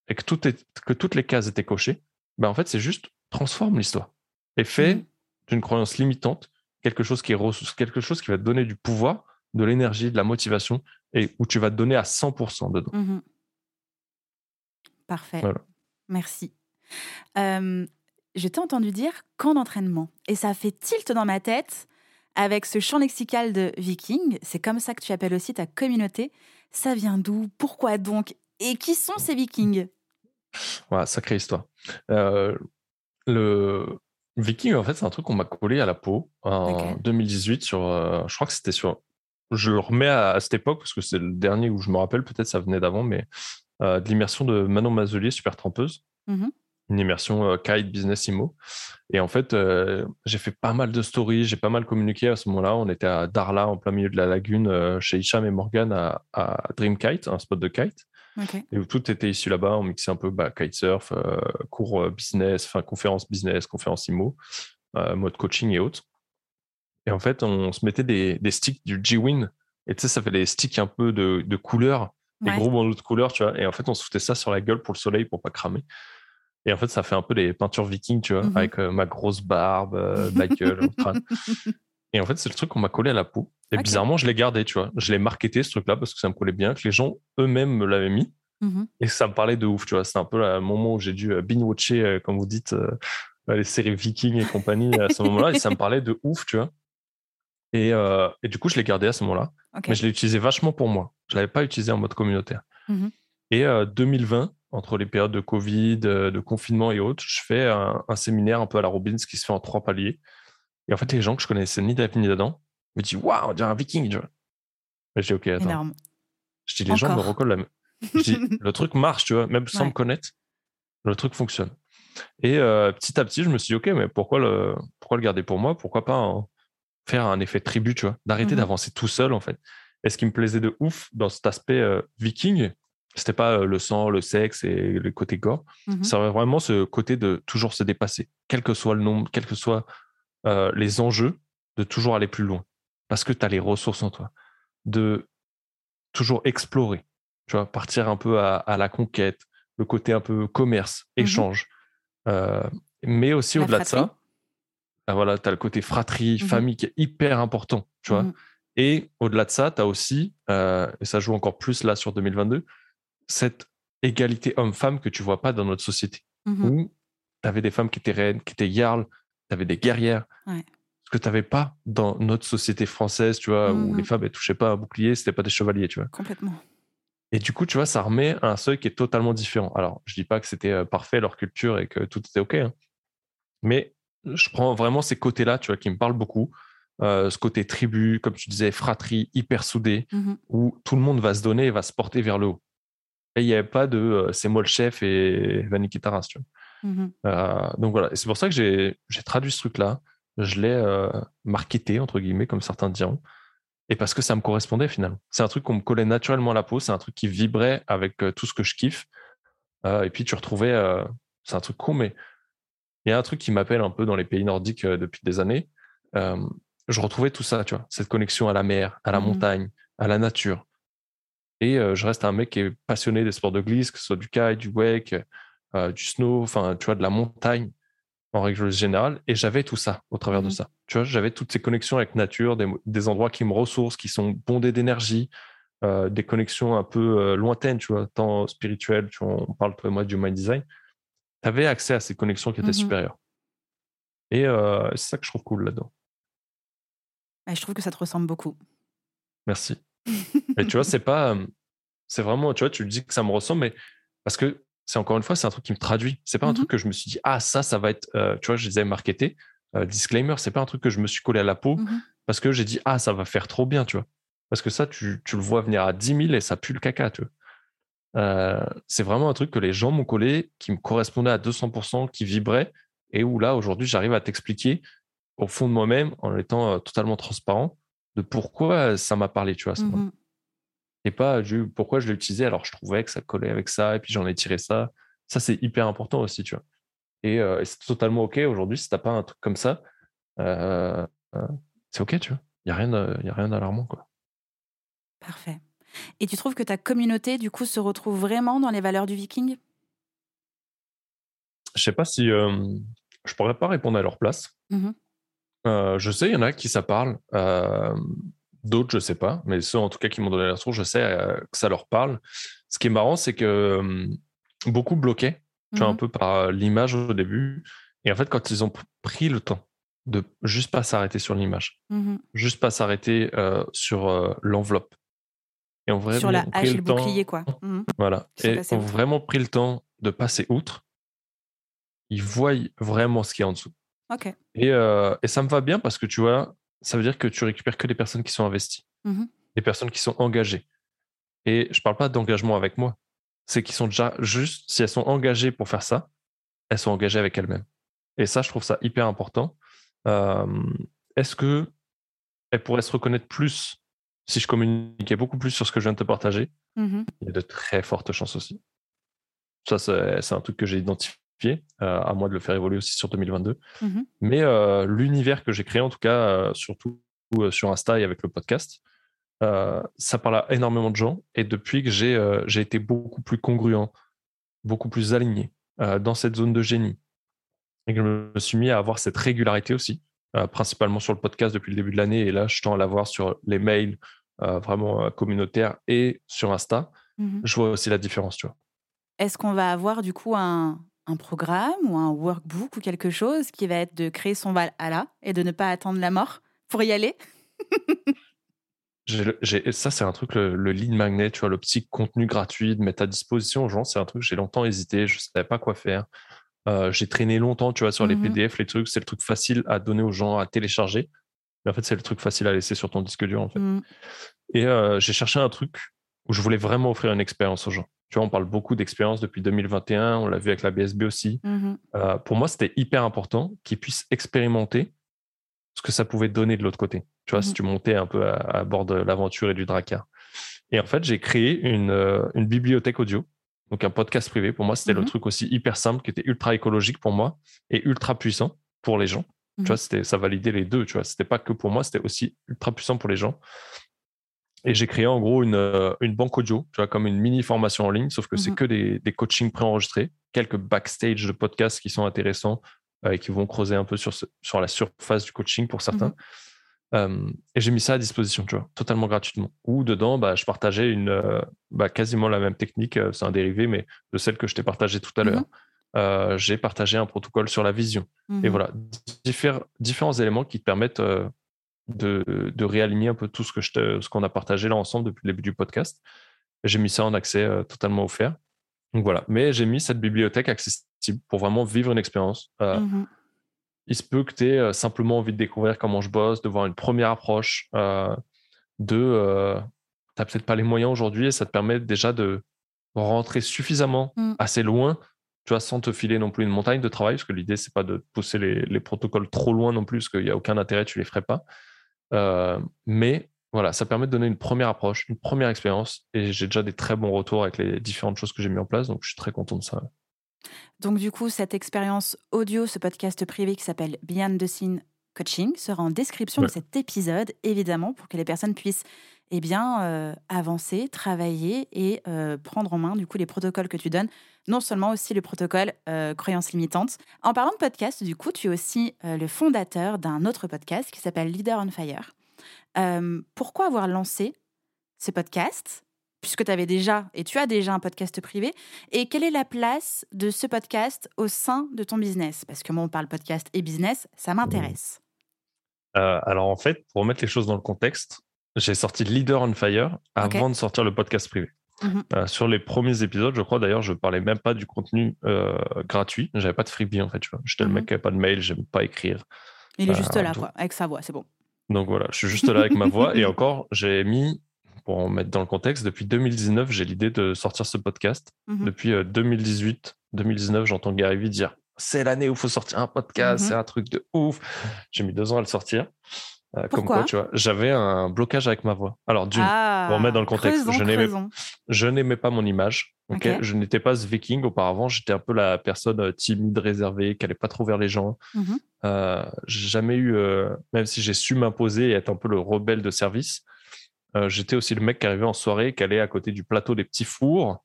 et que, tout est, que toutes les cases étaient cochées, ben en fait, c'est juste transforme l'histoire et fais mmh d'une croyance limitante quelque chose qui est ressource, quelque chose qui va te donner du pouvoir, de l'énergie, de la motivation et où tu vas te donner à 100% dedans. Mmh Parfait. Merci. je t'ai entendu dire camp d'entraînement et ça fait tilt dans ma tête avec ce champ lexical de viking. C'est comme ça que tu appelles aussi ta communauté. Ça vient d'où? Pourquoi donc? Et qui sont ces vikings? Ouais, sacrée histoire. Euh, le viking, en fait, c'est un truc qu'on m'a collé à la peau en 2018 sur, euh, je crois que c'était sur je le remets à, cette époque parce que c'est le dernier où je me rappelle, peut-être ça venait d'avant, mais euh, de l'immersion de Manon Mazelier, super trempeuse. Mmh Une immersion euh, Kite Business Imo. Et en fait, euh, j'ai fait pas mal de stories, j'ai pas mal communiqué à ce moment-là. On était à Darla, en plein milieu de la lagune, chez Hicham et Morgan à, Dream Kite, un spot de kite. Et où tout était issu là-bas. On mixait un peu bah, kitesurf, cours business, enfin conférence business, conférence IMO, mode coaching et autres. Et en fait, on se mettait des, des sticks du G-Win. Et tu sais, ça fait des sticks un peu de, de couleurs, des gros bandeaux de couleurs, tu vois. Et en fait, on se foutait ça sur la gueule pour le soleil pour pas cramer. Et en fait, ça fait un peu des peintures vikings, tu vois, mmh avec ma grosse barbe, ma gueule. Et en fait, c'est le truc qu'on m'a collé à la peau. Et bizarrement, je l'ai gardé, tu vois. Je l'ai marketé, ce truc-là, parce que ça me collait bien, que les gens eux-mêmes me l'avaient mis. Mmh et ça me parlait de ouf, tu vois. C'est un peu le moment où j'ai dû binge-watcher, comme vous dites, les séries vikings et compagnie à ce moment-là. et ça me parlait de ouf, tu vois. Et, euh, et, du coup, je l'ai gardé à ce moment-là. Mais je l'ai utilisé vachement pour moi. Je ne l'avais pas utilisé en mode communautaire. Mmh et euh, 2020, entre les périodes de Covid, euh, de confinement et autres, je fais un, séminaire un peu à la Robbins qui se fait en trois paliers. Et en fait, les gens que je connaissais ni d'App ni d'Adam me disent Waouh, on dirait un viking. Je dis Ok, attends. Je dis Les gens me recollent la main. Je dis Le truc marche, tu vois, même sans me connaître, le truc fonctionne. Et euh, petit à petit, je me suis dit Ok, mais pourquoi le, pourquoi le garder pour moi? Pourquoi pas en, faire un effet tribu, tu vois, d'arrêter mmh d'avancer tout seul en fait. Et ce qui me plaisait de ouf dans cet aspect euh, viking, c'était pas euh, le sang, le sexe et le côté gore, mmh c'est vraiment ce côté de toujours se dépasser, quel que soit le nombre, quels que soient euh, les enjeux, de toujours aller plus loin, parce que tu as les ressources en toi, de toujours explorer, tu vois, partir un peu à, la conquête, le côté un peu commerce, mmh échange, mais aussi au-delà de ça, ah, voilà, tu as le côté fratrie, mmh famille qui est hyper important, tu vois. Mmh. Et au-delà de ça, tu as aussi, euh, et ça joue encore plus là sur 2022, cette égalité homme-femme que tu vois pas dans notre société. Mmh où tu avais des femmes qui étaient reines, qui étaient yarles, tu avais des guerrières. Ce que tu n'avais pas dans notre société française, tu vois, où les femmes ne touchaient pas un bouclier, c'était pas des chevaliers, tu vois. Complètement. Et du coup, tu vois, ça remet un seuil qui est totalement différent. Alors, je dis pas que c'était euh, parfait leur culture et que tout était OK, hein. mais je prends vraiment ces côtés-là, tu vois, qui me parlent beaucoup. Euh, ce côté tribu, comme tu disais, fratrie, hyper soudé, mmh où tout le monde va se donner et va se porter vers le haut. Et il n'y avait pas de euh, c'est moi le chef et Vaniki Taras, tu vois. Mmh euh, donc voilà, c'est pour ça que j'ai traduit ce truc-là. Je l'ai marketé, entre guillemets, comme certains diront. Et parce que ça me correspondait finalement. C'est un truc qu'on me collait naturellement à la peau, c'est un truc qui vibrait avec tout ce que je kiffe. et puis tu retrouvais, c'est un truc con, mais il y a un truc qui m'appelle un peu dans les pays nordiques euh, depuis des années. Euh, je retrouvais tout ça, tu vois, cette connexion à la mer, à la mmh montagne, à la nature. Et euh, je reste un mec qui est passionné des sports de glisse, que ce soit du kite, du wake, du snow, enfin, tu vois, de la montagne en règle générale. Et j'avais tout ça au travers de mmh ça. Tu vois, j'avais toutes ces connexions avec nature, des, endroits qui me ressourcent, qui sont bondés d'énergie, des connexions un peu lointaines, tu vois, tant spirituelles, tu vois, on parle toi et moi du mind design tu avais accès à ces connexions qui étaient mmh supérieures. Et euh, c'est ça que je trouve cool là-dedans. je trouve que ça te ressemble beaucoup. Merci. Mais tu vois, c'est pas. C'est vraiment, tu vois, tu dis que ça me ressemble, mais parce que c'est encore une fois, c'est un truc qui me traduit. C'est pas un truc que je me suis dit, ah, ça, ça va être. Euh, tu vois, je les ai marketés. Euh, disclaimer, c'est pas un truc que je me suis collé à la peau mmh parce que j'ai dit, ah, ça va faire trop bien, tu vois. Parce que ça, tu, tu, le vois venir à 10 000 et ça pue le caca, tu vois. Euh, c'est vraiment un truc que les gens m'ont collé, qui me correspondait à 200%, qui vibrait, et où là, aujourd'hui, j'arrive à t'expliquer au fond de moi-même, en étant euh, totalement transparent, de pourquoi ça m'a parlé, tu vois, ce mmh Et pas du pourquoi je l'ai utilisé, alors je trouvais que ça collait avec ça, et puis j'en ai tiré ça. Ça, c'est hyper important aussi, tu vois. Et, euh, c'est totalement OK aujourd'hui, si t'as pas un truc comme ça, c'est OK, tu vois. Il n'y a rien, a rien d'alarmant, quoi. Parfait. Et tu trouves que ta communauté, du coup, se retrouve vraiment dans les valeurs du viking? Je sais pas si euh, je pourrais pas répondre à leur place. Mmh euh, je sais, il y en a qui ça parle. Euh, d'autres, je sais pas. Mais ceux, en tout cas, qui m'ont donné la source, je sais que ça leur parle. Ce qui est marrant, c'est que beaucoup bloquaient, tu vois, un mmh peu par l'image au début. Et en fait, quand ils ont pris le temps de juste pas s'arrêter sur l'image, mmh juste pas s'arrêter sur l'enveloppe, et ont Sur la hache et le bouclier, quoi. Mmh. Voilà. Et ont vraiment pris le temps de passer outre. Ils voient vraiment ce qu'il y a en dessous. Et, euh, et, ça me va bien parce que tu vois, ça veut dire que tu récupères que des personnes qui sont investies, mmh des personnes qui sont engagées. Et je parle pas d'engagement avec moi. C'est qu'ils sont déjà juste, si elles sont engagées pour faire ça, elles sont engagées avec elles-mêmes. Et ça, je trouve ça hyper important. Euh, est-ce que elles pourraient se reconnaître plus si je communiquais beaucoup plus sur ce que je viens de te partager, mmh il y a de très fortes chances aussi. Ça, c'est un truc que j'ai identifié, euh, à moi de le faire évoluer aussi sur 2022. Mmh Mais euh, l'univers que j'ai créé, en tout cas, euh, surtout sur Insta et avec le podcast, ça parle à énormément de gens. Et depuis que j'ai été beaucoup plus congruent, beaucoup plus aligné dans cette zone de génie, et que je me suis mis à avoir cette régularité aussi, principalement sur le podcast depuis le début de l'année, et là, je tends à l'avoir sur les mails vraiment communautaires et sur Insta, mmh je vois aussi la différence, tu vois. Est-ce qu'on va avoir du coup un, programme ou un workbook ou quelque chose qui va être de créer son Valhalla et de ne pas attendre la mort pour y aller? Ça, c'est un truc, le, lead magnet, tu vois, le petit contenu gratuit de mettre à disposition aux gens, c'est un truc, j'ai longtemps hésité, je ne savais pas quoi faire. Euh, j'ai traîné longtemps, tu vois, sur les mmh PDF, les trucs, c'est le truc facile à donner aux gens à télécharger. Mais en fait, c'est le truc facile à laisser sur ton disque dur, en fait. Mmh. Et euh, j'ai cherché un truc où je voulais vraiment offrir une expérience aux gens. Tu vois, on parle beaucoup d'expérience depuis 2021, on l'a vu avec la BSB aussi. Mmh euh, pour moi, c'était hyper important qu'ils puissent expérimenter ce que ça pouvait donner de l'autre côté. Tu vois, si mmh tu montais un peu à, bord de l'aventure et du Dracar. Et en fait, j'ai créé une, euh, une, bibliothèque audio, donc un podcast privé. Pour moi, c'était le mmh truc aussi hyper simple, qui était ultra écologique pour moi et ultra puissant pour les gens. Tu vois, c'était, ça validait les deux. Tu vois, c'était pas que pour moi, c'était aussi ultra puissant pour les gens. Et j'ai créé en gros une, euh, une, banque audio, tu vois, comme une mini formation en ligne, sauf que c'est mmh que des, des coachings préenregistrés, quelques backstage de podcasts qui sont intéressants euh, et qui vont creuser un peu sur, sur la surface du coaching pour certains. et j'ai mis ça à disposition, tu vois, totalement gratuitement. Ou dedans, bah, je partageais une, euh, bah, quasiment la même technique, c'est un dérivé, mais de celle que je t'ai partagée tout à l'heure. j'ai partagé un protocole sur la vision. Et voilà, différents éléments qui te permettent de, réaligner un peu tout ce que je ce qu'on a partagé là ensemble depuis le début du podcast. J'ai mis ça en accès euh, totalement offert. Donc voilà. Mais j'ai mis cette bibliothèque accessible pour vraiment vivre une expérience. Euh, mmh il se peut que tu aies euh, simplement envie de découvrir comment je bosse, de voir une première approche, de tu n'as peut-être pas les moyens aujourd'hui et ça te permet déjà de rentrer suffisamment mmh. assez loin tu vois, sans te filer non plus une montagne de travail, parce que l'idée, c'est pas de pousser les, les, protocoles trop loin non plus, parce qu'il n'y a aucun intérêt, tu les ferais pas. Euh, mais voilà, ça permet de donner une première approche, une première expérience. Et j'ai déjà des très bons retours avec les différentes choses que j'ai mis en place. Donc, je suis très content de ça. Donc, du coup, cette expérience audio, ce podcast privé qui s'appelle Beyond the Scene Coaching sera en description de cet épisode, évidemment, pour que les personnes puissent eh bien, euh, avancer, travailler et euh, prendre en main du coup les protocoles que tu donnes, non seulement aussi le protocole euh, croyances limitantes. En parlant de podcast, du coup, tu es aussi le fondateur d'un autre podcast qui s'appelle Leader on Fire. pourquoi avoir lancé ce podcast puisque tu avais déjà et tu as déjà un podcast privé et quelle est la place de ce podcast au sein de ton business? Parce que moi, on parle podcast et business, ça m'intéresse. alors en fait, pour remettre les choses dans le contexte, j'ai sorti Leader on Fire avant de sortir le podcast privé. Mhm. Euh, sur les premiers épisodes, je crois d'ailleurs, je parlais même pas du contenu euh, gratuit. J'avais pas de freebie en fait. J'étais le mec qui n'avait pas de mail, j'aime pas écrire. Il est juste euh, là, quoi, avec sa voix, c'est bon. Donc voilà, je suis juste là avec ma voix. Et encore, j'ai mis, pour en mettre dans le contexte, depuis 2019, j'ai l'idée de sortir ce podcast. Mhm. Depuis 2018, 2019, j'entends Gary Vee dire c'est l'année où il faut sortir un podcast, c'est un truc de ouf. J'ai mis deux ans à le sortir. Euh, comme quoi, tu vois, j'avais un blocage avec ma voix. Alors, d'une, ah, pour remettre dans le contexte, je n'aimais, je n'aimais pas mon image. Ok, je n'étais pas ce viking auparavant. J'étais un peu la personne euh, timide, réservée, qui n'allait pas trop vers les gens. Mmh euh, j'ai jamais eu, même si j'ai su m'imposer et être un peu le rebelle de service, j'étais aussi le mec qui arrivait en soirée, qui allait à côté du plateau des petits fours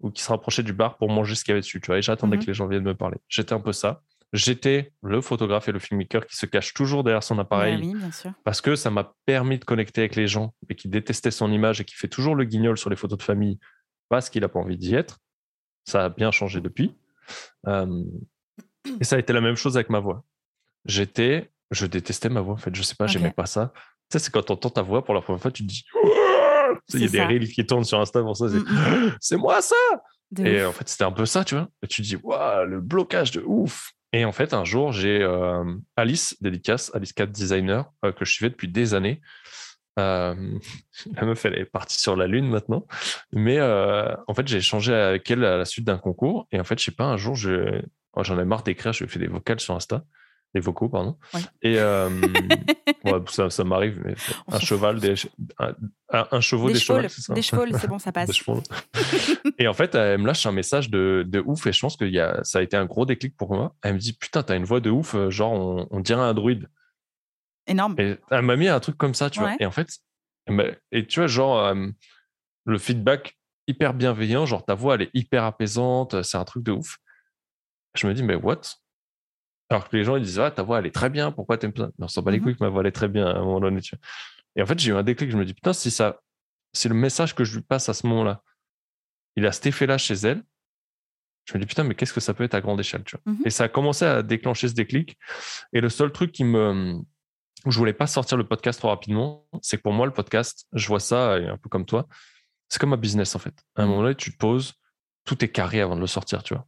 ou qui se rapprochait du bar pour manger ce qu'il y avait dessus. Tu vois, et j'attendais mmh que les gens viennent me parler. J'étais un peu ça j'étais le photographe et le filmmaker qui se cache toujours derrière son appareil. Bah parce que ça m'a permis de connecter avec les gens et qui détestait son image et qui fait toujours le guignol sur les photos de famille parce qu'il n'a pas envie d'y être. Ça a bien changé depuis. Euh, et ça a été la même chose avec ma voix. J'étais, je détestais ma voix en fait. Je sais pas, j'aimais pas ça. Tu sais, c'est quand tu entends ta voix pour la première fois, tu te dis. Il y a des reels qui tournent sur Insta pour ça. C'est moi ça! et en fait, c'était un peu ça, tu vois. Et tu te dis, waouh, le blocage de ouf. Et en fait, un jour, j'ai euh, Alice, dédicace, Alice Cat Designer, euh, que je suivais depuis des années. Euh, la meuf, elle est partie sur la Lune maintenant. Mais en fait, j'ai échangé avec elle à la suite d'un concours. Et en fait, je sais pas, un jour, oh, j'en ai marre d'écrire, je fait des vocales sur Insta. Les vocaux, pardon. Et ça, ça m'arrive, mais un cheval, des, un, un, chevaux, des, chevaux, des chevaux, c'est bon, ça passe. et en fait, elle me lâche un message de, de ouf, et je pense que y a, ça a été un gros déclic pour moi. Elle me dit, putain, t'as une voix de ouf, genre on, on dirait un druide. Énorme. Et elle m'a mis un truc comme ça, tu vois. Et en fait, et tu vois, genre, le feedback hyper bienveillant, genre ta voix, elle est hyper apaisante, c'est un truc de ouf. Je me dis, mais what? Alors que les gens, ils disent, ah, ta voix, elle est très bien, pourquoi t'aimes ça? Mais on s'en bat les mmh couilles que ma voix, elle est très bien à un moment donné, tu vois. Et en fait, j'ai eu un déclic, je me dis, putain, si ça, c'est le message que je lui passe à ce moment-là, il a cet effet-là chez elle, je me dis, putain, mais qu'est-ce que ça peut être à grande échelle, tu vois? Mmh et ça a commencé à déclencher ce déclic. Et le seul truc qui me, où je voulais pas sortir le podcast trop rapidement, c'est que pour moi, le podcast, je vois ça un peu comme toi. C'est comme un business, en fait. À un mmh. moment donné, tu te poses, tout est carré avant de le sortir, tu vois.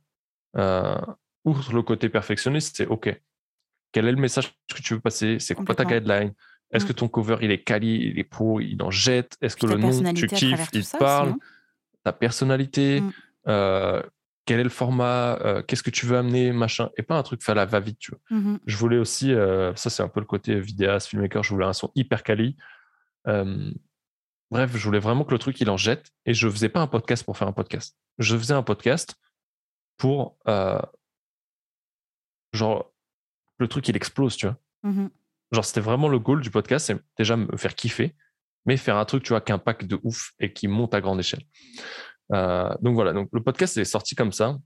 Euh, outre le côté perfectionniste, c'est OK. Quel est le message que tu veux passer? C'est quoi ta guideline? Est-ce que mmh. ton cover, il est quali, il est pro, il en jette? Est-ce que le nom, tu kiffes, il te parle? Ta personnalité mmh. euh, quel est le format, euh, qu'est-ce que tu veux amener, machin, et pas un truc fait à la va-vite, tu vois. Mmh je voulais aussi, euh, ça c'est un peu le côté vidéaste, filmmaker, je voulais un son hyper quali. bref, je voulais vraiment que le truc il en jette, et je faisais pas un podcast pour faire un podcast. Je faisais un podcast pour, genre, le truc il explose, tu vois. Mmh genre, c'était vraiment le goal du podcast, c'est déjà me faire kiffer, mais faire un truc, tu vois, qui impacte de ouf et qui monte à grande échelle. Euh, donc voilà, donc le podcast est sorti comme ça.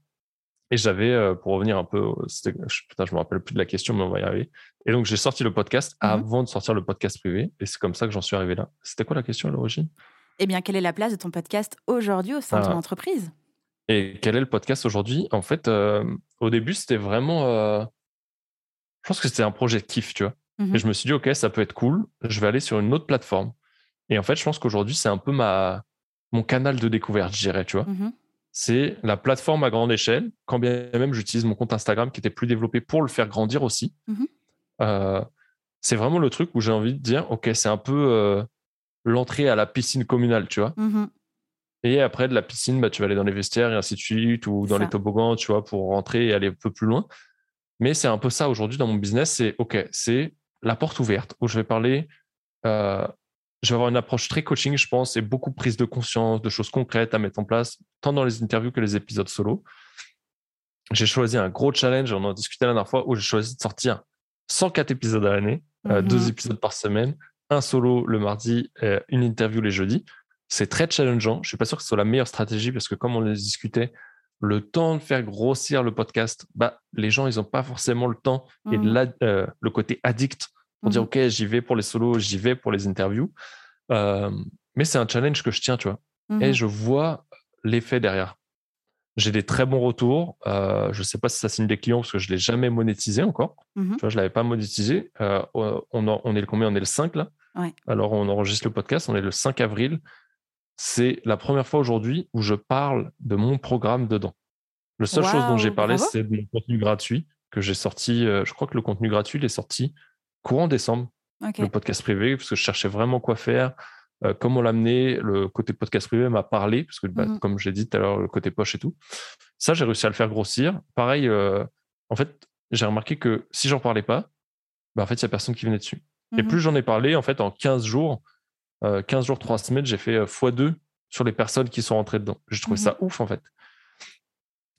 Et j'avais, euh, pour revenir un peu, putain, je me rappelle plus de la question, mais on va y arriver. Et donc j'ai sorti le podcast mmh avant de sortir le podcast privé, et c'est comme ça que j'en suis arrivé là. C'était quoi la question à l'origine? Eh bien, quelle est la place de ton podcast aujourd'hui au sein de ton ah. entreprise? Et quel est le podcast aujourd'hui? En fait, euh, au début, c'était vraiment, je pense que c'était un projet de kiff, tu vois. Mmh et je me suis dit, ok, ça peut être cool. Je vais aller sur une autre plateforme. Et en fait, je pense qu'aujourd'hui, c'est un peu ma mon canal de découverte, je dirais, tu vois. Mmh c'est la plateforme à grande échelle, quand bien même j'utilise mon compte Instagram qui était plus développé pour le faire grandir aussi. Mmh euh, c'est vraiment le truc où j'ai envie de dire, OK, c'est un peu euh, l'entrée à la piscine communale, tu vois. Et après, de la piscine, bah, tu vas aller dans les vestiaires et ainsi de suite, ou dans les toboggans, tu vois, pour rentrer et aller un peu plus loin. Mais c'est un peu ça aujourd'hui dans mon business, c'est OK, c'est la porte ouverte où je vais parler euh, je vais avoir une approche très coaching, je pense, et beaucoup de prise de conscience, de choses concrètes à mettre en place, tant dans les interviews que les épisodes solo. J'ai choisi un gros challenge, on en a discuté la dernière fois, où j'ai choisi de sortir 104 épisodes à l'année, euh, deux épisodes par semaine, un solo le mardi, une interview les jeudis. C'est très challengeant. Je suis pas sûr que ce soit la meilleure stratégie parce que comme on les discutait, le temps de faire grossir le podcast, bah, les gens, ils n'ont pas forcément le temps et mhm. euh, le côté addict pour dire, mmh OK, j'y vais pour les solos, j'y vais pour les interviews. mais c'est un challenge que je tiens, tu vois. Mmh Et je vois l'effet derrière. J'ai des très bons retours. Euh, je ne sais pas si ça signe des clients parce que je ne l'ai jamais monétisé encore. Mmh tu vois, je ne l'avais pas monétisé. Euh, on, on, est le combien? On est le 5 là. Alors, on enregistre le podcast. On est le 5 avril. C'est la première fois aujourd'hui où je parle de mon programme dedans. La seule chose dont j'ai parlé, c'est de mon contenu gratuit que j'ai sorti. Euh, je crois que le contenu gratuit il est sorti courant décembre, le podcast privé, parce que je cherchais vraiment quoi faire, euh, comment l'amener. Le côté podcast privé m'a parlé, parce que, bah, mmh comme j'ai dit tout à l'heure, le côté poche et tout. Ça, j'ai réussi à le faire grossir. Pareil, euh, en fait, j'ai remarqué que si j'en parlais pas, bah, en fait, il n'y a personne qui venait dessus. Et mmh plus j'en ai parlé, en fait, en 15 jours, 15 euh, jours, 3 semaines, j'ai fait x2 sur les personnes qui sont rentrées dedans. J'ai trouvé mmh ça ouf, en fait.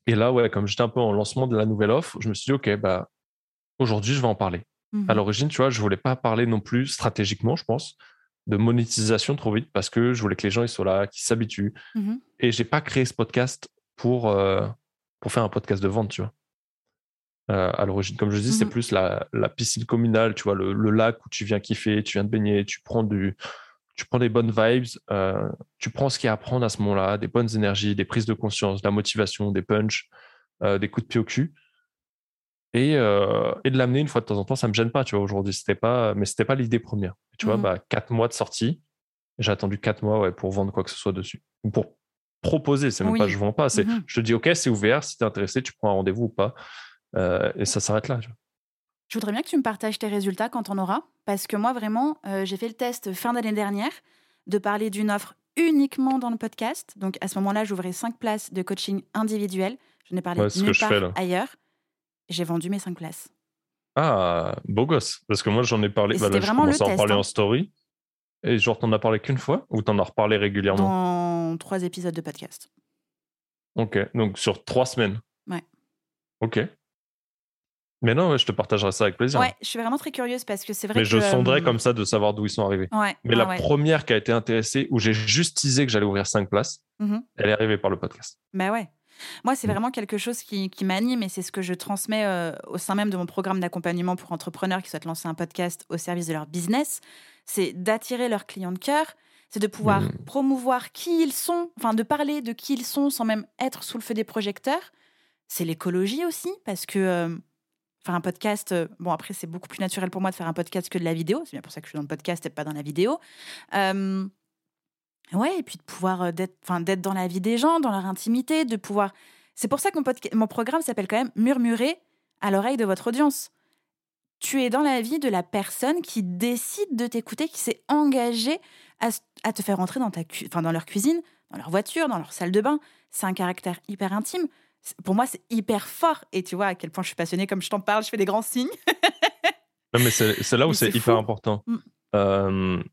Et là, ouais, comme j'étais un peu en lancement de la nouvelle offre, je me suis dit, OK, bah, aujourd'hui, je vais en parler. À mmh l'origine, tu vois, je voulais pas parler non plus stratégiquement, je pense, de monétisation trop vite parce que je voulais que les gens ils soient là, qu'ils s'habituent. Mmh Et j'ai pas créé ce podcast pour, euh, pour faire un podcast de vente, tu vois. Euh, à l'origine, comme je dis, c'est mmh plus la, la, piscine communale, tu vois, le, lac où tu viens kiffer, tu viens de baigner, tu prends du, tu prends des bonnes vibes, euh, tu prends ce qu'il y a à prendre à ce moment-là, des bonnes énergies, des prises de conscience, de la motivation, des punchs, des coups de pied au cul. Euh, et, de l'amener une fois de temps en temps, ça me gêne pas, tu vois, aujourd'hui. C'était pas, mais c'était pas l'idée première. Tu vois, mmh bah, quatre mois de sortie. J'ai attendu quatre mois ouais, pour vendre quoi que ce soit dessus. Pour proposer, c'est même pas je vends pas. C'est, mmh je te dis, OK, c'est ouvert. Si tu es intéressé, tu prends un rendez-vous ou pas. Euh, et ça s'arrête là. Je voudrais bien que tu me partages tes résultats quand on aura. Parce que moi, vraiment, euh, j'ai fait le test fin d'année dernière de parler d'une offre uniquement dans le podcast. Donc à ce moment-là, j'ouvrais cinq places de coaching individuel. Je n'ai parlé nulle part ailleurs j'ai vendu mes cinq places. Ah, beau gosse. Parce que moi, j'en ai parlé. Bah, là, je commence à en parler en hein. story. Et genre, t'en as parlé qu'une fois ou t'en as reparlé régulièrement? Dans trois épisodes de podcast. Ok, donc sur trois semaines. Ouais. Ok. Mais non, je te partagerai ça avec plaisir. Ouais, je suis vraiment très curieuse parce que c'est vrai Mais je sonderais comme ça de savoir d'où ils sont arrivés. Ouais, Mais la première qui a été intéressée, où j'ai juste teasé que j'allais ouvrir cinq places, mmh elle est arrivée par le podcast. Bah ouais. Moi, c'est mmh. vraiment quelque chose qui, qui m'anime et c'est ce que je transmets euh, au sein même de mon programme d'accompagnement pour entrepreneurs qui souhaitent lancer un podcast au service de leur business. C'est d'attirer leurs clients de cœur, c'est de pouvoir mmh. promouvoir qui ils sont, enfin de parler de qui ils sont sans même être sous le feu des projecteurs. C'est l'écologie aussi, parce que euh, faire un podcast, euh, bon après c'est beaucoup plus naturel pour moi de faire un podcast que de la vidéo, c'est bien pour ça que je suis dans le podcast et pas dans la vidéo. Ouais, et puis de pouvoir euh, d'être, dans la vie des gens, dans leur intimité, de pouvoir. C'est pour ça que mon, mon programme s'appelle quand même Murmurer à l'oreille de votre audience. Tu es dans la vie de la personne qui décide de t'écouter, qui s'est engagée à, te faire entrer dans, ta dans leur cuisine, dans leur voiture, dans leur salle de bain. C'est un caractère hyper intime. Pour moi, c'est hyper fort. Et tu vois à quel point je suis passionnée, comme je t'en parle, je fais des grands signes. non, mais c'est, là où c'est, hyper important. Mm. Euh,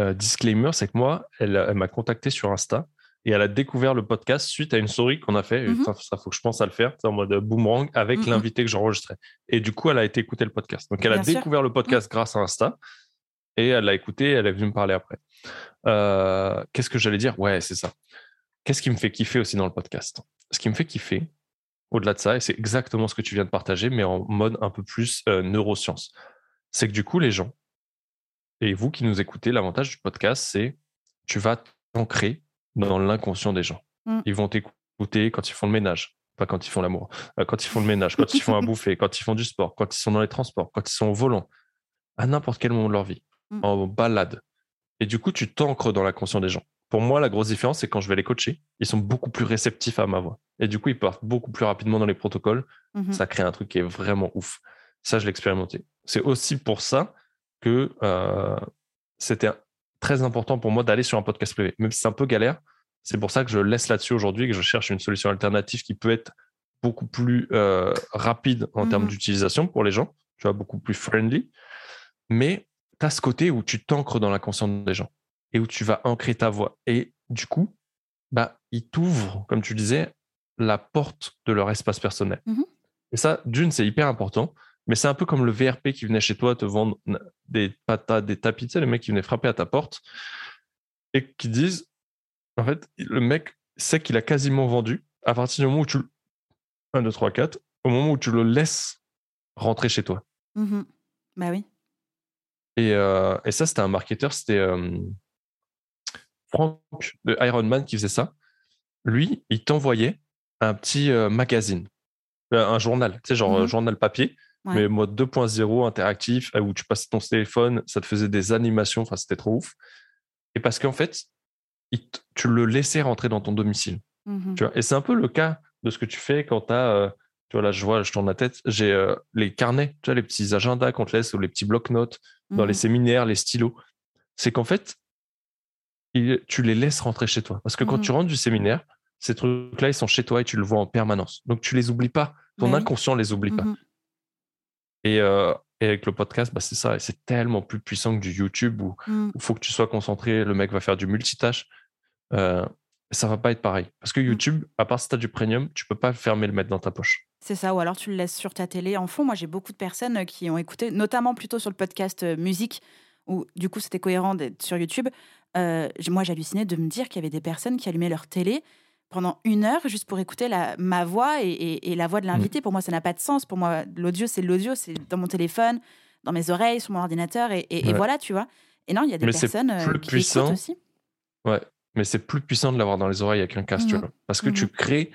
euh, disclaimer, c'est que moi, elle, m'a contacté sur Insta et elle a découvert le podcast suite à une story qu'on a fait. Mhm. Ça, faut que je pense à le faire, en mode boomerang avec mhm. l'invité que j'enregistrais. Et du coup, elle a été écouter le podcast. Donc, elle a découvert le podcast mhm. grâce à Insta et elle l'a écouté. Elle est venue me parler après. Euh, qu'est-ce que j'allais dire? Ouais, c'est ça. Qu'est-ce qui me fait kiffer aussi dans le podcast? Ce qui me fait kiffer, au-delà de ça, et c'est exactement ce que tu viens de partager, mais en mode un peu plus euh, neurosciences, c'est que du coup, les gens, et vous qui nous écoutez, l'avantage du podcast, c'est tu vas t'ancrer dans l'inconscient des gens. Mm. Ils vont t'écouter quand ils font le ménage, pas quand ils font l'amour, euh, quand ils font le ménage, quand ils font à bouffer, quand ils font du sport, quand ils sont dans les transports, quand ils sont au volant, à n'importe quel moment de leur vie, mm. en balade. Et du coup, tu t'ancres dans l'inconscient des gens. Pour moi, la grosse différence, c'est quand je vais les coacher, ils sont beaucoup plus réceptifs à ma voix. Et du coup, ils partent beaucoup plus rapidement dans les protocoles. Mm-hmm. Ça crée un truc qui est vraiment ouf. Ça, je l'ai expérimenté. C'est aussi pour ça que euh, c'était très important pour moi d'aller sur un podcast privé. Même si c'est un peu galère, c'est pour ça que je laisse là-dessus aujourd'hui et que je cherche une solution alternative qui peut être beaucoup plus euh, rapide en termes mmh d'utilisation pour les gens, tu vois, beaucoup plus friendly. Mais tu as ce côté où tu t'ancres dans l'inconscient des gens et où tu vas ancrer ta voix. Et du coup, bah, ils t'ouvrent, comme tu disais, la porte de leur espace personnel. Mmh et ça, d'une, c'est hyper important. Mais c'est un peu comme le VRP qui venait chez toi te vendre des patates, des tapis, tu sais, les mecs qui venaient frapper à ta porte et qui disent, en fait, le mec sait qu'il a quasiment vendu à partir du moment où tu... 1, 2, 3, 4, au moment où tu le laisses rentrer chez toi. Mmh bah oui. Et, euh, et ça, c'était un marketeur, c'était euh, Franck de Iron Man qui faisait ça. Lui, il t'envoyait un petit euh, magazine, un journal, tu sais, genre mmh journal papier, mais mode 2.0 interactif, où tu passais ton téléphone, ça te faisait des animations, enfin c'était trop ouf. Et parce qu'en fait, tu le laissais rentrer dans ton domicile. Mmh tu vois? Et c'est un peu le cas de ce que tu fais quand tu as, euh, tu vois là je vois, je tourne la tête, j'ai euh, les carnets, tu vois, les petits agendas qu'on te laisse ou les petits blocs-notes dans les mmh séminaires, les stylos. C'est qu'en fait, tu les laisses rentrer chez toi. Parce que quand mmh tu rentres du séminaire, ces trucs-là, ils sont chez toi et tu le vois en permanence. Donc tu les oublies pas. Ton inconscient les oublie pas. Euh, et, avec le podcast, bah, c'est ça. C'est tellement plus puissant que du YouTube où il mmh. faut que tu sois concentré. Le mec va faire du multitâche. Euh, ça va pas être pareil. Parce que. YouTube, à part si tu as du premium, tu peux pas fermer le mettre dans ta poche. C'est ça, ou alors tu le laisses sur ta télé en fond. Moi, j'ai beaucoup de personnes euh, qui ont écouté, notamment plutôt sur le podcast euh, musique, où du coup c'était cohérent d'être sur YouTube. Moi, j'hallucinais de me dire qu'il y avait des personnes qui allumaient leur télé pendant une heure juste pour écouter la, ma voix et, la voix de l'invité. Mm. Pour moi, ça n'a pas de sens. Pour moi, l'audio, c'est l'audio, c'est dans mon téléphone, dans mes oreilles, sur mon ordinateur, et, voilà, tu vois. Et non, il y a des personnes euh, qui puissant. aussi. Ouais, mais c'est plus puissant de l'avoir dans les oreilles avec un casque, tu mm-hmm. vois, parce que tu mm-hmm. crées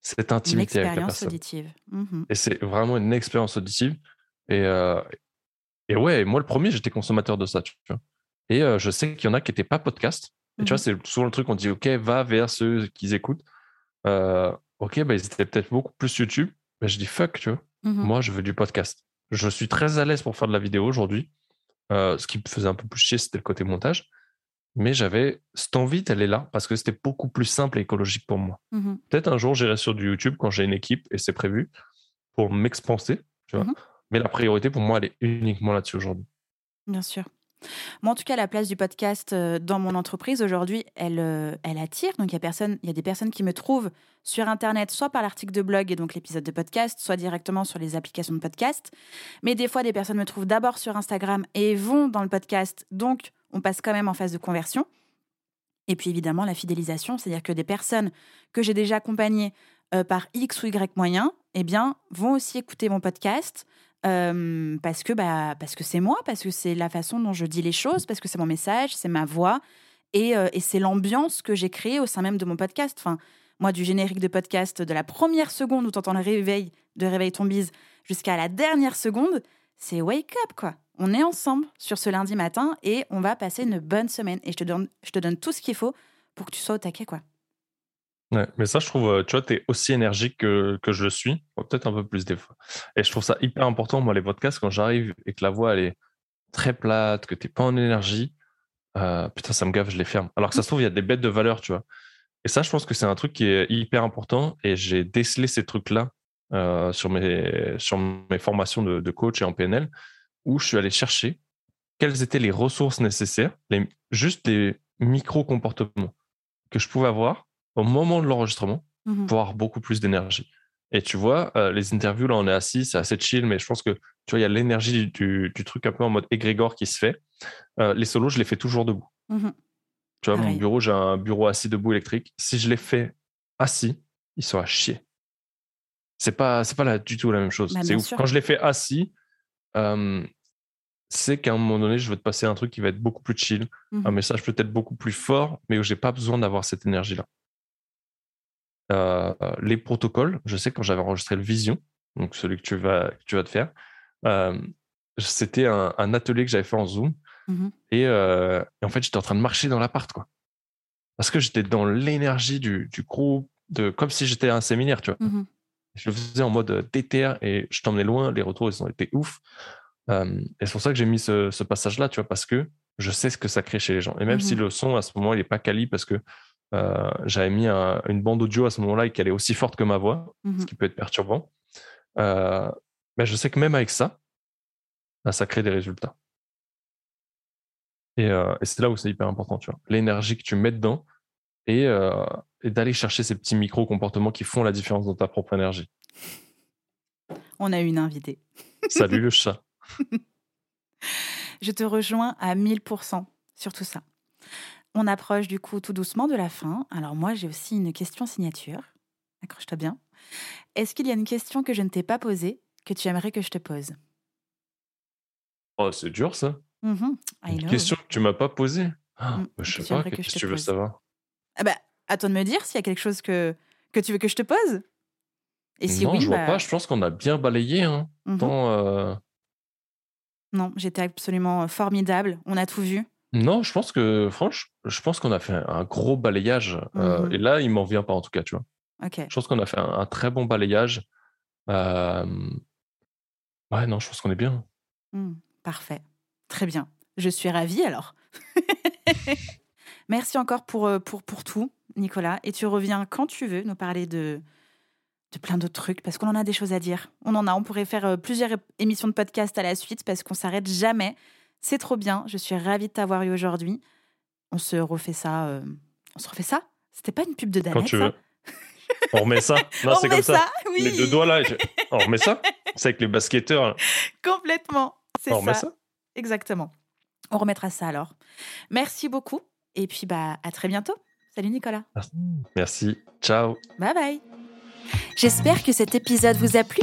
cette intimité avec la personne. auditive. Mm-hmm. Et c'est vraiment une expérience auditive. Et, euh, et ouais, moi, le premier, j'étais consommateur de ça, tu vois. Et euh, je sais qu'il y en a qui n'étaient pas podcast, tu vois, mmh c'est souvent le truc, on dit, OK, va vers ceux qui écoutent. Euh, OK, bah, ils étaient peut-être beaucoup plus YouTube. Mais je dis, fuck, tu vois. Mmh Moi, je veux du podcast. Je suis très à l'aise pour faire de la vidéo aujourd'hui. Euh, ce qui me faisait un peu plus chier, c'était le côté montage. Mais j'avais cette envie, elle est là, parce que c'était beaucoup plus simple et écologique pour moi. Mmh peut-être un jour, j'irai sur du YouTube quand j'ai une équipe, et c'est prévu, pour m'expanser, tu vois. Mais la priorité pour moi, elle est uniquement là-dessus aujourd'hui. Bien sûr. Moi, en tout cas, la place du podcast euh, dans mon entreprise aujourd'hui, elle, euh, elle attire. Donc, il y, a il y a des personnes qui me trouvent sur Internet, soit par l'article de blog et donc l'épisode de podcast, soit directement sur les applications de podcast. Mais des fois, des personnes me trouvent d'abord sur Instagram et vont dans le podcast. Donc, on passe quand même en phase de conversion. Et puis, évidemment, la fidélisation, c'est-à-dire que des personnes que j'ai déjà accompagnées euh, par X ou Y moyens, eh bien, vont aussi écouter mon podcast, parce que bah, parce que c'est moi, parce que c'est la façon dont je dis les choses, parce que c'est mon message, c'est ma voix et, et c'est l'ambiance que j'ai créée au sein même de mon podcast. Enfin, moi, du générique de podcast, de la première seconde où tu entends le réveil de Réveil ton bise jusqu'à la dernière seconde, c'est wake up quoi. On est ensemble sur ce lundi matin et on va passer une bonne semaine. Et je te donne, je te donne tout ce qu'il faut pour que tu sois au taquet quoi. Mais ça, je trouve, euh, tu vois, tu es aussi énergique que, que je le suis, peut-être un peu plus des fois. Et je trouve ça hyper important, moi, les podcasts, quand j'arrive et que la voix, elle est très plate, que tu n'es pas en énergie, euh, putain, ça me gave, je les ferme. Alors que ça se trouve, il y a des bêtes de valeur, tu vois. Et ça, je pense que c'est un truc qui est hyper important et j'ai décelé ces trucs-là euh, sur, mes, sur mes formations de, de, coach et en PNL où je suis allé chercher quelles étaient les ressources nécessaires, les, juste les micro-comportements que je pouvais avoir au moment de l'enregistrement mmh pour avoir beaucoup plus d'énergie. Et tu vois, euh, les interviews, là, on est assis, c'est assez chill, mais je pense que, tu vois, il y a l'énergie du, du, truc un peu en mode égrégore qui se fait. Euh, les solos, je les fais toujours debout. Mmh tu vois, mon bureau, j'ai un bureau assis debout électrique. Si je les fais assis, ils sont à chier. C'est pas, c'est pas là du tout la même chose. Bah, c'est Quand je les fais assis, c'est qu'à un moment donné, je veux te passer un truc qui va être beaucoup plus chill, mmh un message peut-être beaucoup plus fort, mais où j'ai pas besoin d'avoir cette énergie-là. Euh, les protocoles, je sais quand j'avais enregistré le Vision, donc celui que tu vas, tu vas te faire, euh, c'était un, atelier que j'avais fait en Zoom. Mmh euh, et, en fait, j'étais en train de marcher dans l'appart, quoi. Parce que j'étais dans l'énergie du, du, groupe, de, comme si j'étais à un séminaire, tu vois. Mmh je le faisais en mode déter et je t'emmenais loin. Les retours, ils ont été ouf. et c'est pour ça que j'ai mis ce, passage-là, tu vois, parce que je sais ce que ça crée chez les gens. Et même mmh si le son, à ce moment, il n'est pas quali parce que euh, j'avais mis une bande audio à ce moment-là et qu'elle est aussi forte que ma voix, ce mmh qui peut être perturbant. Euh, mais je sais que même avec ça, bah, ça crée des résultats. Euh, et, c'est là où c'est hyper important, tu vois. L'énergie que tu mets dedans et, et d'aller chercher ces petits micro-comportements qui font la différence dans ta propre énergie. On a une invitée. Salut le chat. Je te rejoins à 1000% sur tout ça. On approche du coup tout doucement de la fin. Alors moi, j'ai aussi une question signature. Accroche-toi bien. Est-ce qu'il y a une question que je ne t'ai pas posée que tu aimerais que je te pose? Oh, c'est dur ça. Mm-hmm. Une question que tu m'as pas posée? Ah, mm, bah, je sais pas, qu'est-ce que, tu veux savoir? Ah bah, À toi de me dire s'il y a quelque chose que, que tu veux que je te pose. Et si non, je vois bah pas. Je pense qu'on a bien balayé. Hein, mm-hmm. euh Non, j'étais absolument formidable. On a tout vu. Non, je pense que, franchement, je pense qu'on a fait un gros balayage. Euh, mmh et là, il m'en vient pas, en tout cas, tu vois. Je pense qu'on a fait un, très bon balayage. Ouais, non, je pense qu'on est bien. Mmh, parfait. Très bien. Je suis ravie alors. Merci encore pour, euh, pour, pour tout, Nicolas. Et tu reviens quand tu veux nous parler de, de plein d'autres trucs, parce qu'on en a des choses à dire. On en a. On pourrait faire euh, plusieurs émissions de podcast à la suite, parce qu'on s'arrête jamais. C'est trop bien. Je suis ravie de t'avoir eu aujourd'hui. On se refait ça. Euh, on se refait ça? C'était pas une pub de Danette Quand tu veux. On remet ça Non, c'est comme ça. Les deux doigts là. On remet ça? C'est avec les basketteurs. Complètement. C'est ça. On remet ça Exactement. On remettra ça alors. Merci beaucoup. Et puis, bah, à très bientôt. Salut Nicolas. Merci. Ciao. Bye bye. J'espère que cet épisode vous a plu.